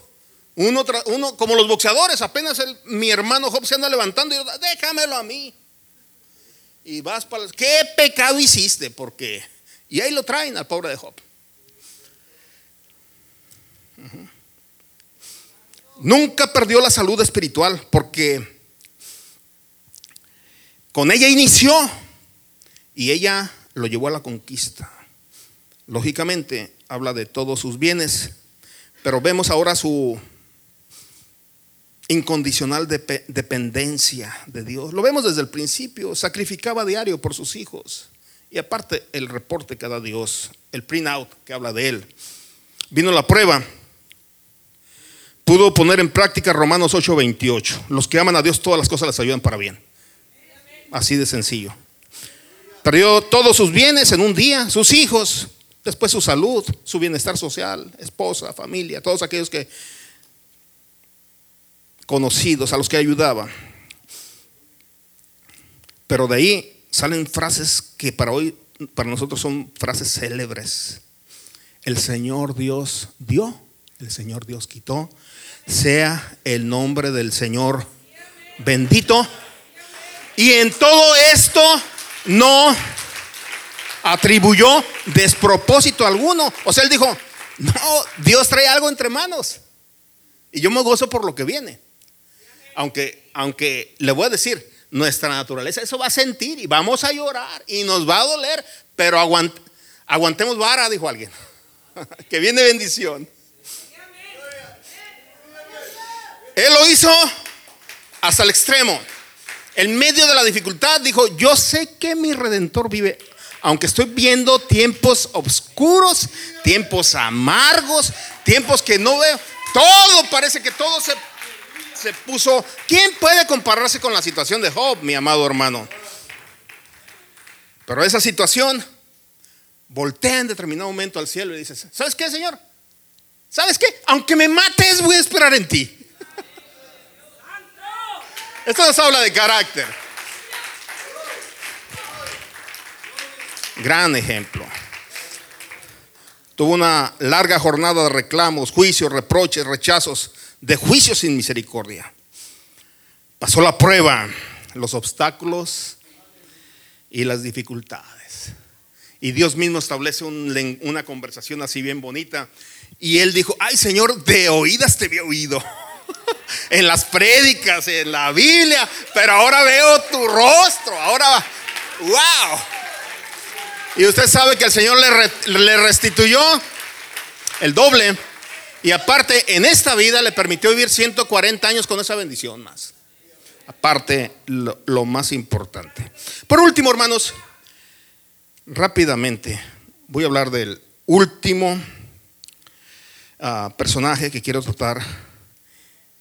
uno, uno como los boxeadores, apenas mi hermano Job se anda levantando y yo, déjamelo a mí. Y vas para... ¿Qué pecado hiciste? Porque... Y ahí lo traen al pobre de Job. Nunca perdió la salud espiritual porque con ella inició y ella lo llevó a la conquista. Lógicamente habla de todos sus bienes, pero vemos ahora su incondicional dependencia de Dios. Lo vemos desde el principio, sacrificaba diario por sus hijos. Y aparte el reporte que da Dios, el print out que habla de él. Vino la prueba. Pudo poner en práctica Romanos 8:28. Los que aman a Dios todas las cosas les ayudan para bien. Así de sencillo. Perdió todos sus bienes en un día, sus hijos, después su salud, su bienestar social, esposa, familia, todos aquellos que conocidos, a los que ayudaba. Pero de ahí salen frases que para hoy, para nosotros son frases célebres. El Señor Dios dio, el Señor Dios quitó. Sea el nombre del Señor bendito y en todo esto no atribuyó despropósito alguno. O sea, él dijo, no, Dios trae algo entre manos. Y yo me gozo por lo que viene. Aunque, aunque le voy a decir, nuestra naturaleza eso va a sentir y vamos a llorar y nos va a doler, pero aguantemos vara, dijo alguien. que viene bendición. Él lo hizo hasta el extremo en medio de la dificultad, dijo, yo sé que mi redentor vive, aunque estoy viendo tiempos oscuros, tiempos amargos, tiempos que no veo, todo parece que todo se, se puso. ¿Quién puede compararse con la situación de Job, mi amado hermano? Pero esa situación voltea en determinado momento al cielo y dice, ¿sabes qué, Señor? ¿Sabes qué? Aunque me mates, voy a esperar en ti. Esto nos habla de carácter. Gran ejemplo. Tuvo una larga jornada de reclamos, juicios, reproches, rechazos, de juicios sin misericordia. Pasó la prueba, los obstáculos y las dificultades. Y Dios mismo establece una conversación así bien bonita. Y él dijo, ay Señor, de oídas te había oído en las prédicas, en la Biblia, pero ahora veo tu rostro, ahora, wow. Y usted sabe que el Señor le, restituyó el doble. Y aparte, en esta vida le permitió vivir 140 años con esa bendición más. Aparte, lo, más importante. Por último, hermanos, rápidamente voy a hablar del último ah, personaje que quiero tratar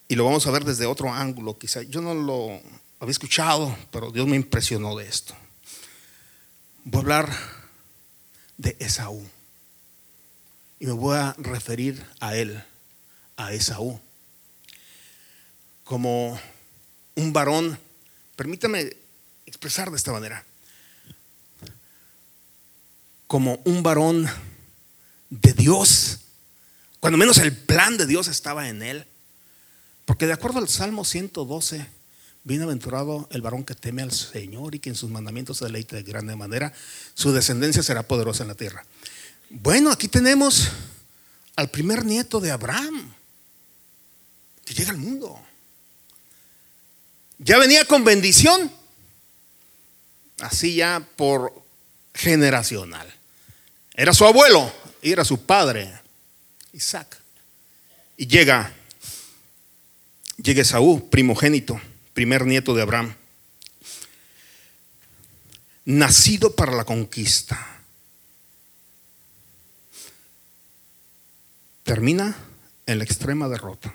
y lo vamos a ver desde otro ángulo, quizá. Yo no lo había escuchado, pero Dios me impresionó de esto. Voy a hablar de Esaú. Y me voy a referir a él, a Esaú, como un varón, permítame expresar de esta manera, como un varón de Dios, cuando menos el plan de Dios estaba en él porque de acuerdo al Salmo 112, bienaventurado el varón que teme al Señor y que en sus mandamientos se deleite de grande manera, su descendencia será poderosa en la tierra. Bueno, aquí tenemos al primer nieto de Abraham, que llega al mundo. Ya venía con bendición, así ya por generacional. Era su abuelo y era su padre, Isaac. Y llega, llega Esaú, primogénito, primer nieto de Abraham, nacido para la conquista. Termina en la extrema derrota.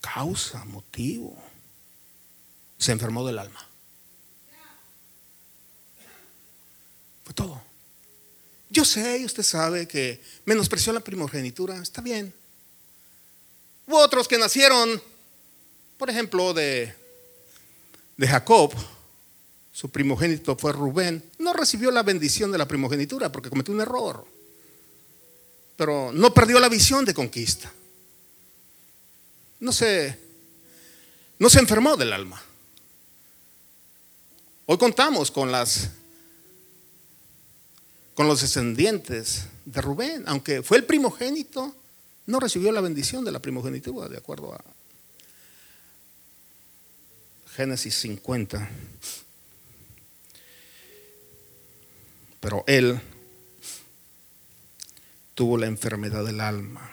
Causa, motivo. Se enfermó del alma. Fue todo. Yo sé y usted sabe que menospreció la primogenitura. Está bien. Hubo otros que nacieron, por ejemplo, de, de Jacob. Su primogénito fue Rubén. No recibió la bendición de la primogenitura porque cometió un error pero no perdió la visión de conquista. No se, no se enfermó del alma. Hoy contamos con las con los descendientes de Rubén, aunque fue el primogénito, no recibió la bendición de la primogenitura, de acuerdo a Génesis 50. Pero él tuvo la enfermedad del alma.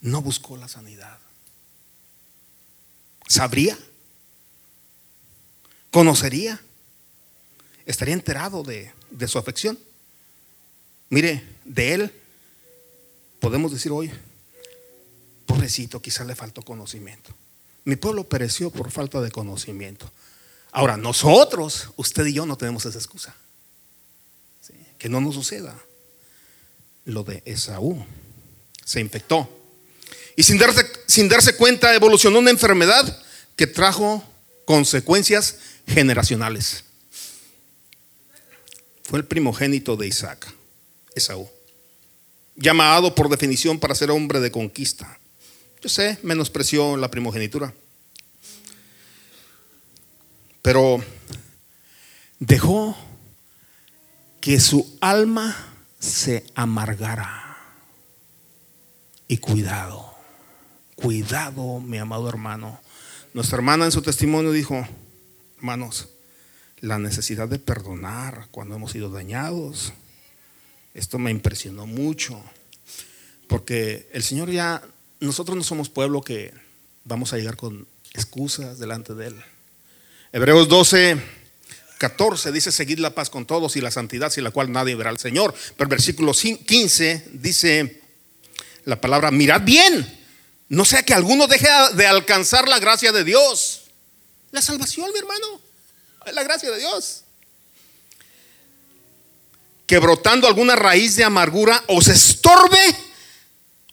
No buscó la sanidad. ¿Sabría? ¿Conocería? ¿Estaría enterado de, de su afección? Mire, de él podemos decir hoy, pobrecito, quizás le faltó conocimiento. Mi pueblo pereció por falta de conocimiento. Ahora, nosotros, usted y yo, no tenemos esa excusa. Que no nos suceda lo de Esaú. Se infectó. Y sin darse, sin darse cuenta evolucionó una enfermedad que trajo consecuencias generacionales. Fue el primogénito de Isaac, Esaú. Llamado por definición para ser hombre de conquista. Yo sé, menospreció la primogenitura. Pero dejó que su alma se amargara. Y cuidado, cuidado, mi amado hermano. Nuestra hermana en su testimonio dijo, hermanos, la necesidad de perdonar cuando hemos sido dañados. Esto me impresionó mucho, porque el Señor ya, nosotros no somos pueblo que vamos a llegar con excusas delante de Él. Hebreos 12, 14 dice, seguid la paz con todos y la santidad sin la cual nadie verá al Señor. Pero el versículo 15 dice la palabra, mirad bien, no sea que alguno deje de alcanzar la gracia de Dios. La salvación, mi hermano, es la gracia de Dios. Que brotando alguna raíz de amargura os estorbe,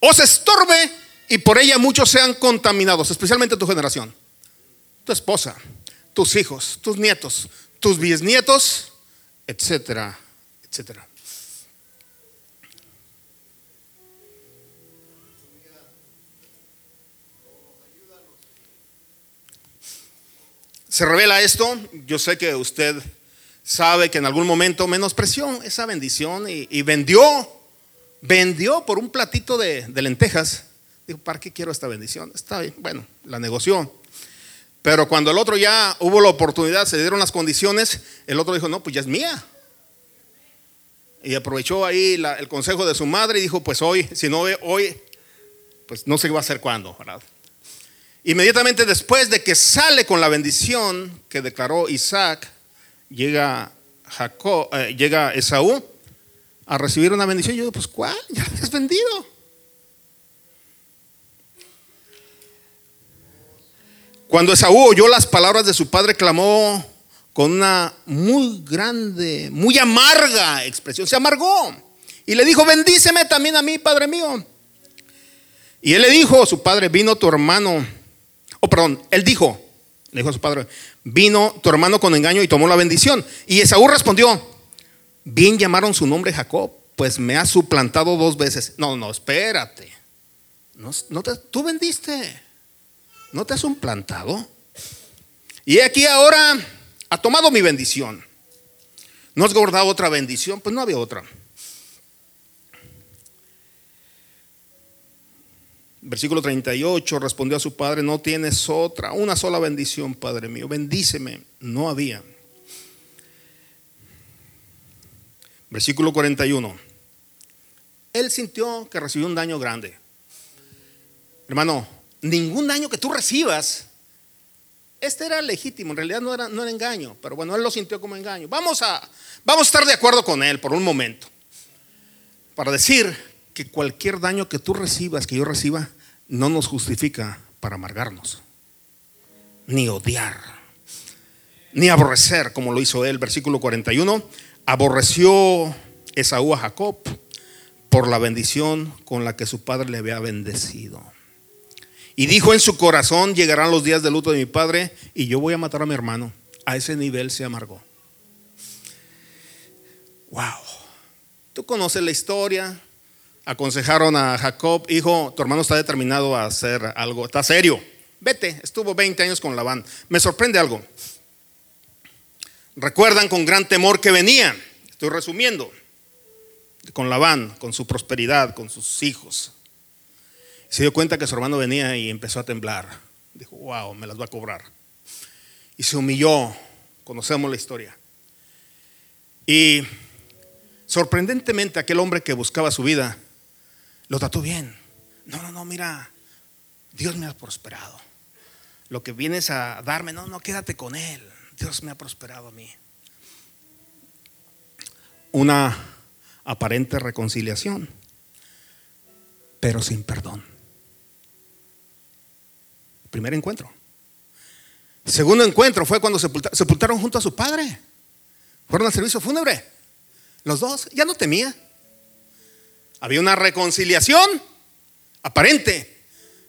os estorbe y por ella muchos sean contaminados, especialmente tu generación, tu esposa, tus hijos, tus nietos, tus bisnietos, etcétera, etcétera. Se revela esto, yo sé que usted sabe que en algún momento menospreció esa bendición y, vendió, vendió por un platito de, de lentejas. Dijo, ¿para qué quiero esta bendición? Está bien, bueno, la negoció. Pero cuando el otro ya hubo la oportunidad, se dieron las condiciones, el otro dijo, no, pues ya es mía. Y aprovechó ahí el consejo de su madre y dijo, pues hoy, si no hoy, pues no sé qué va a hacer cuándo. Inmediatamente después de que sale con la bendición que declaró Isaac, llega, Jacob, eh, llega Esaú a recibir una bendición. yo digo, pues ¿cuál? Ya has vendido. Cuando Esaú oyó las palabras de su padre, clamó con una muy grande, muy amarga expresión. Se amargó y le dijo, bendíceme también a mí, padre mío. Y él le dijo, su padre, vino tu hermano. Oh, perdón, él dijo, le dijo a su padre, vino tu hermano con engaño y tomó la bendición. Y Esaú respondió, bien llamaron su nombre Jacob, pues me ha suplantado dos veces. No, no, espérate. No, no tú vendiste. ¿No te has un plantado? Y aquí ahora ha tomado mi bendición. ¿No has guardado otra bendición? Pues no había otra. Versículo 38, respondió a su padre, no tienes otra, una sola bendición, Padre mío, bendíceme. No había. Versículo 41. Él sintió que recibió un daño grande. Hermano, ningún daño que tú recibas, este era legítimo, en realidad no era, no era engaño, pero bueno, él lo sintió como engaño. Vamos a, vamos a estar de acuerdo con él por un momento, para decir que cualquier daño que tú recibas, que yo reciba, no nos justifica para amargarnos, ni odiar, ni aborrecer, como lo hizo él, versículo 41. Aborreció Esaú a Jacob por la bendición con la que su padre le había bendecido. Y dijo en su corazón, llegarán los días de luto de mi padre y yo voy a matar a mi hermano. A ese nivel se amargó. Wow. Tú conoces la historia, aconsejaron a Jacob, hijo, tu hermano está determinado a hacer algo, está serio. Vete, estuvo 20 años con Labán. Me sorprende algo. Recuerdan con gran temor que venía, estoy resumiendo, con Labán, con su prosperidad, con sus hijos. Se dio cuenta que su hermano venía y empezó a temblar. Dijo, wow, me las va a cobrar. Y se humilló, conocemos la historia. Y sorprendentemente aquel hombre que buscaba su vida, lo trató bien. No, no, no, mira, Dios me ha prosperado. Lo que vienes a darme, no, no, quédate con Él. Dios me ha prosperado a mí. Una aparente reconciliación, pero sin perdón. Primer encuentro. Segundo encuentro fue cuando sepultaron, junto a su padre. Fueron al servicio fúnebre. Los dos, ya no temía. Había una reconciliación aparente,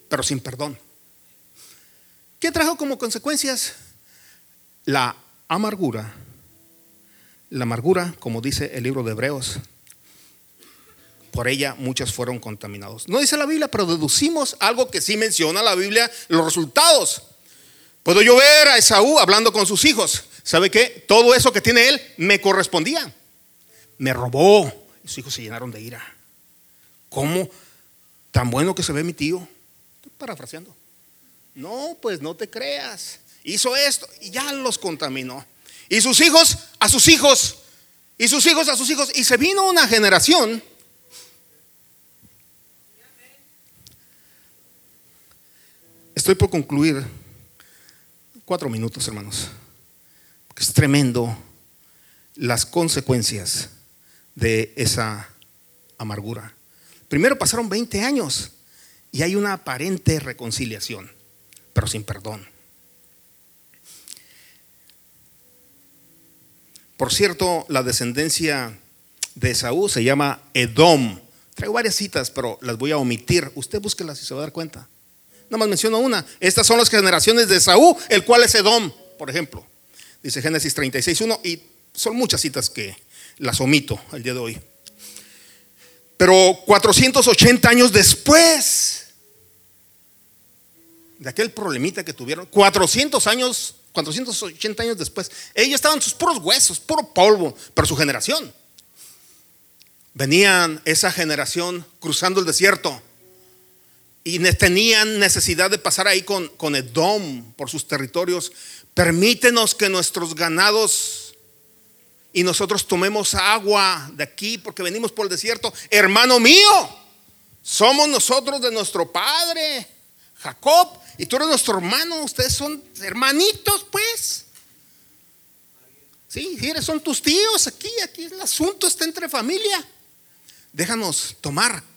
pero sin perdón. ¿Qué trajo como consecuencias? La amargura. La amargura, como dice el libro de Hebreos, por ella muchos fueron contaminados. No dice la Biblia, pero deducimos algo que sí menciona la Biblia, los resultados. Puedo yo ver a Esaú hablando con sus hijos. ¿Sabe qué? Todo eso que tiene él me correspondía. Me robó. Sus hijos se llenaron de ira. ¿Cómo? Tan bueno que se ve mi tío. Estoy parafraseando. No, pues no te creas. Hizo esto y ya los contaminó. Y sus hijos a sus hijos. Y sus hijos a sus hijos. Y se vino una generación. Estoy por concluir. Cuatro minutos, hermanos. Es tremendo las consecuencias de esa amargura. Primero pasaron 20 años y hay una aparente reconciliación, pero sin perdón. Por cierto, la descendencia de Esaú se llama Edom. Traigo varias citas, pero las voy a omitir. Usted búsquelas y se va a dar cuenta. Nada más menciono una. Estas son las generaciones de Esaú, el cual es Edom, por ejemplo. Dice Génesis 36.1 y son muchas citas que las omito el día de hoy. Pero 480 años después de aquel problemita que tuvieron, 400 años, 480 años después, ellos estaban sus puros huesos, puro polvo, pero su generación. Venían esa generación cruzando el desierto y tenían necesidad de pasar ahí con, con Edom por sus territorios. Permítenos que nuestros ganados y nosotros tomemos agua de aquí porque venimos por el desierto. Hermano mío, somos nosotros de nuestro padre, Jacob, y tú eres nuestro hermano, ustedes son hermanitos, pues. Sí, son tus tíos aquí, aquí el asunto está entre familia. Déjanos tomar.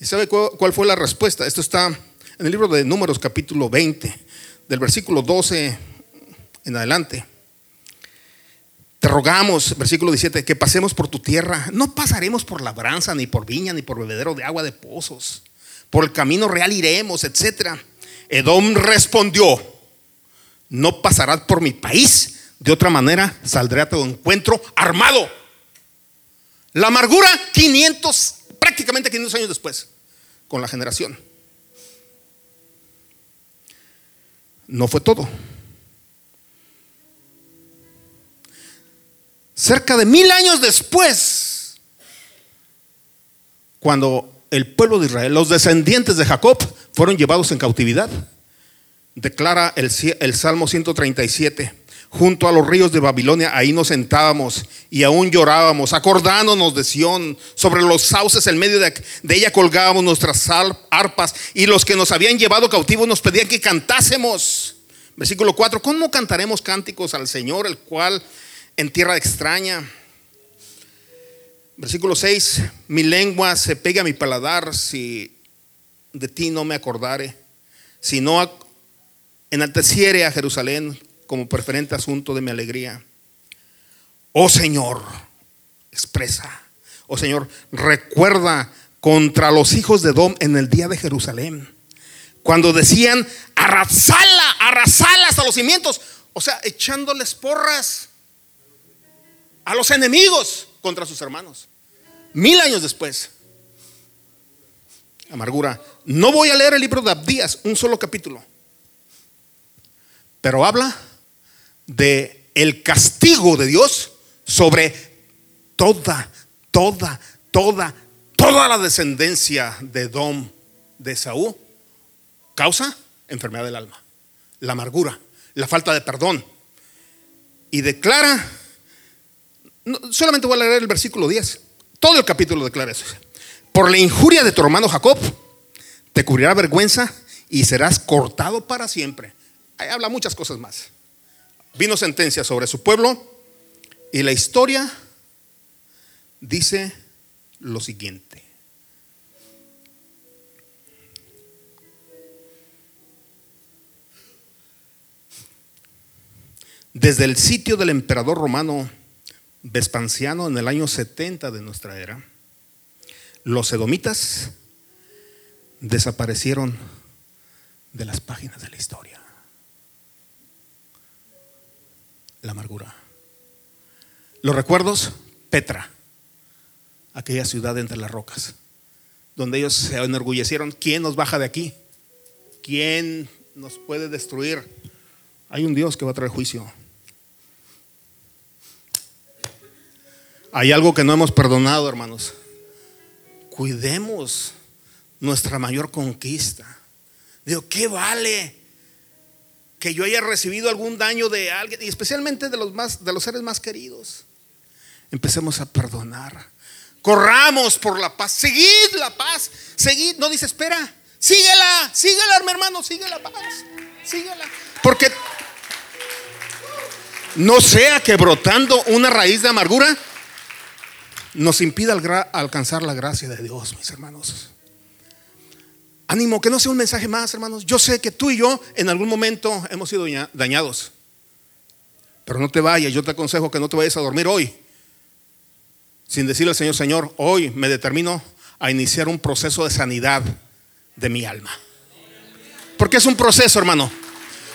¿Y sabe cuál, fue la respuesta? Esto está en el libro de Números capítulo 20, del versículo 12 en adelante. Te rogamos, versículo 17, que pasemos por tu tierra. No pasaremos por labranza, ni por viña, ni por bebedero de agua de pozos. Por el camino real iremos, etc. Edom respondió, no pasarás por mi país. De otra manera, saldré a tu encuentro armado. La amargura, 500, prácticamente 500 años después, con la generación. No fue todo. cerca de mil años después, cuando el pueblo de Israel, los descendientes de Jacob, fueron llevados en cautividad, declara el, el Salmo 137 junto a los ríos de Babilonia, ahí nos sentábamos y aún llorábamos, acordándonos de Sión, sobre los sauces en medio de, ella colgábamos nuestras arpas y los que nos habían llevado cautivos nos pedían que cantásemos. Versículo 4, ¿cómo cantaremos cánticos al Señor, el cual en tierra extraña? Versículo 6, mi lengua se pega a mi paladar si de ti no me acordare, si no enalteciere a Jerusalén como preferente asunto de mi alegría. Oh Señor, expresa, oh Señor, recuerda contra los hijos de Dom en el día de Jerusalén, cuando decían, arrasala, arrasala hasta los cimientos, o sea, echándoles porras a los enemigos contra sus hermanos. Mil años después, amargura. No voy a leer el libro de Abdías, un solo capítulo, pero habla de el castigo de Dios sobre toda, toda, toda, toda la descendencia de Dom de Saúl. Causa enfermedad del alma, la amargura, la falta de perdón. Y declara, solamente voy a leer el versículo 10, todo el capítulo declara eso. Por la injuria de tu hermano Jacob, te cubrirá vergüenza y serás cortado para siempre. Ahí habla muchas cosas más vino sentencia sobre su pueblo y la historia dice lo siguiente. Desde el sitio del emperador romano Vespanciano en el año 70 de nuestra era, los edomitas desaparecieron de las páginas de la historia. La amargura. Los recuerdos, Petra, aquella ciudad entre las rocas, donde ellos se enorgullecieron, ¿quién nos baja de aquí? ¿Quién nos puede destruir? Hay un Dios que va a traer juicio. Hay algo que no hemos perdonado, hermanos. Cuidemos nuestra mayor conquista. Digo, ¿qué vale? Que yo haya recibido algún daño de alguien, y especialmente de los, más, de los seres más queridos. Empecemos a perdonar. Corramos por la paz. Seguid la paz. Seguid. No dice espera. Síguela. Síguela, mi hermano. Sigue la paz. Síguela. Porque no sea que brotando una raíz de amargura nos impida alcanzar la gracia de Dios, mis hermanos. Ánimo, que no sea un mensaje más, hermanos. Yo sé que tú y yo en algún momento hemos sido dañados. Pero no te vayas, yo te aconsejo que no te vayas a dormir hoy sin decirle al Señor, Señor, hoy me determino a iniciar un proceso de sanidad de mi alma. Porque es un proceso, hermano.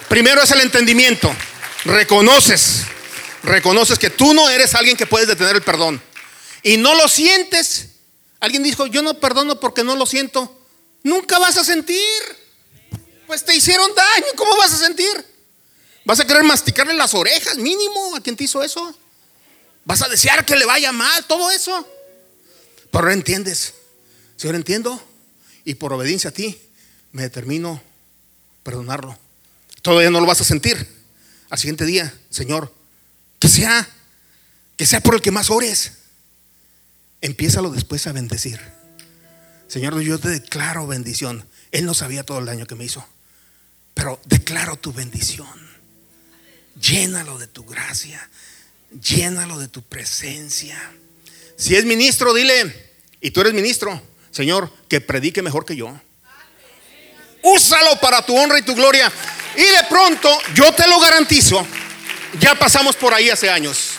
Primero es el entendimiento. Reconoces, reconoces que tú no eres alguien que puedes detener el perdón. Y no lo sientes. Alguien dijo, yo no perdono porque no lo siento. Nunca vas a sentir. Pues te hicieron daño, ¿cómo vas a sentir? ¿Vas a querer masticarle las orejas mínimo a quien te hizo eso? ¿Vas a desear que le vaya mal todo eso? Pero no entiendes. Señor, entiendo. Y por obediencia a ti, me determino perdonarlo. Todavía no lo vas a sentir. Al siguiente día, Señor, que sea, que sea por el que más ores. Empiézalo después a bendecir. Señor, yo te declaro bendición. Él no sabía todo el daño que me hizo, pero declaro tu bendición. Llénalo de tu gracia, llénalo de tu presencia. Si es ministro, dile, y tú eres ministro, Señor, que predique mejor que yo. Úsalo para tu honra y tu gloria. Y de pronto, yo te lo garantizo, ya pasamos por ahí hace años.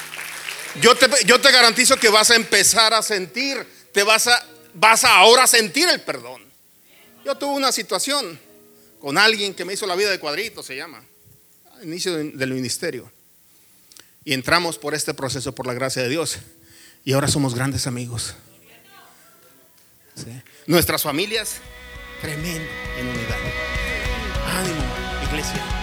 Yo te, yo te garantizo que vas a empezar a sentir, te vas a vas a ahora sentir el perdón. Yo tuve una situación con alguien que me hizo la vida de cuadrito, se llama, inicio del ministerio. Y entramos por este proceso por la gracia de Dios. Y ahora somos grandes amigos. Nuestras familias, tremendo en unidad. Ánimo, iglesia.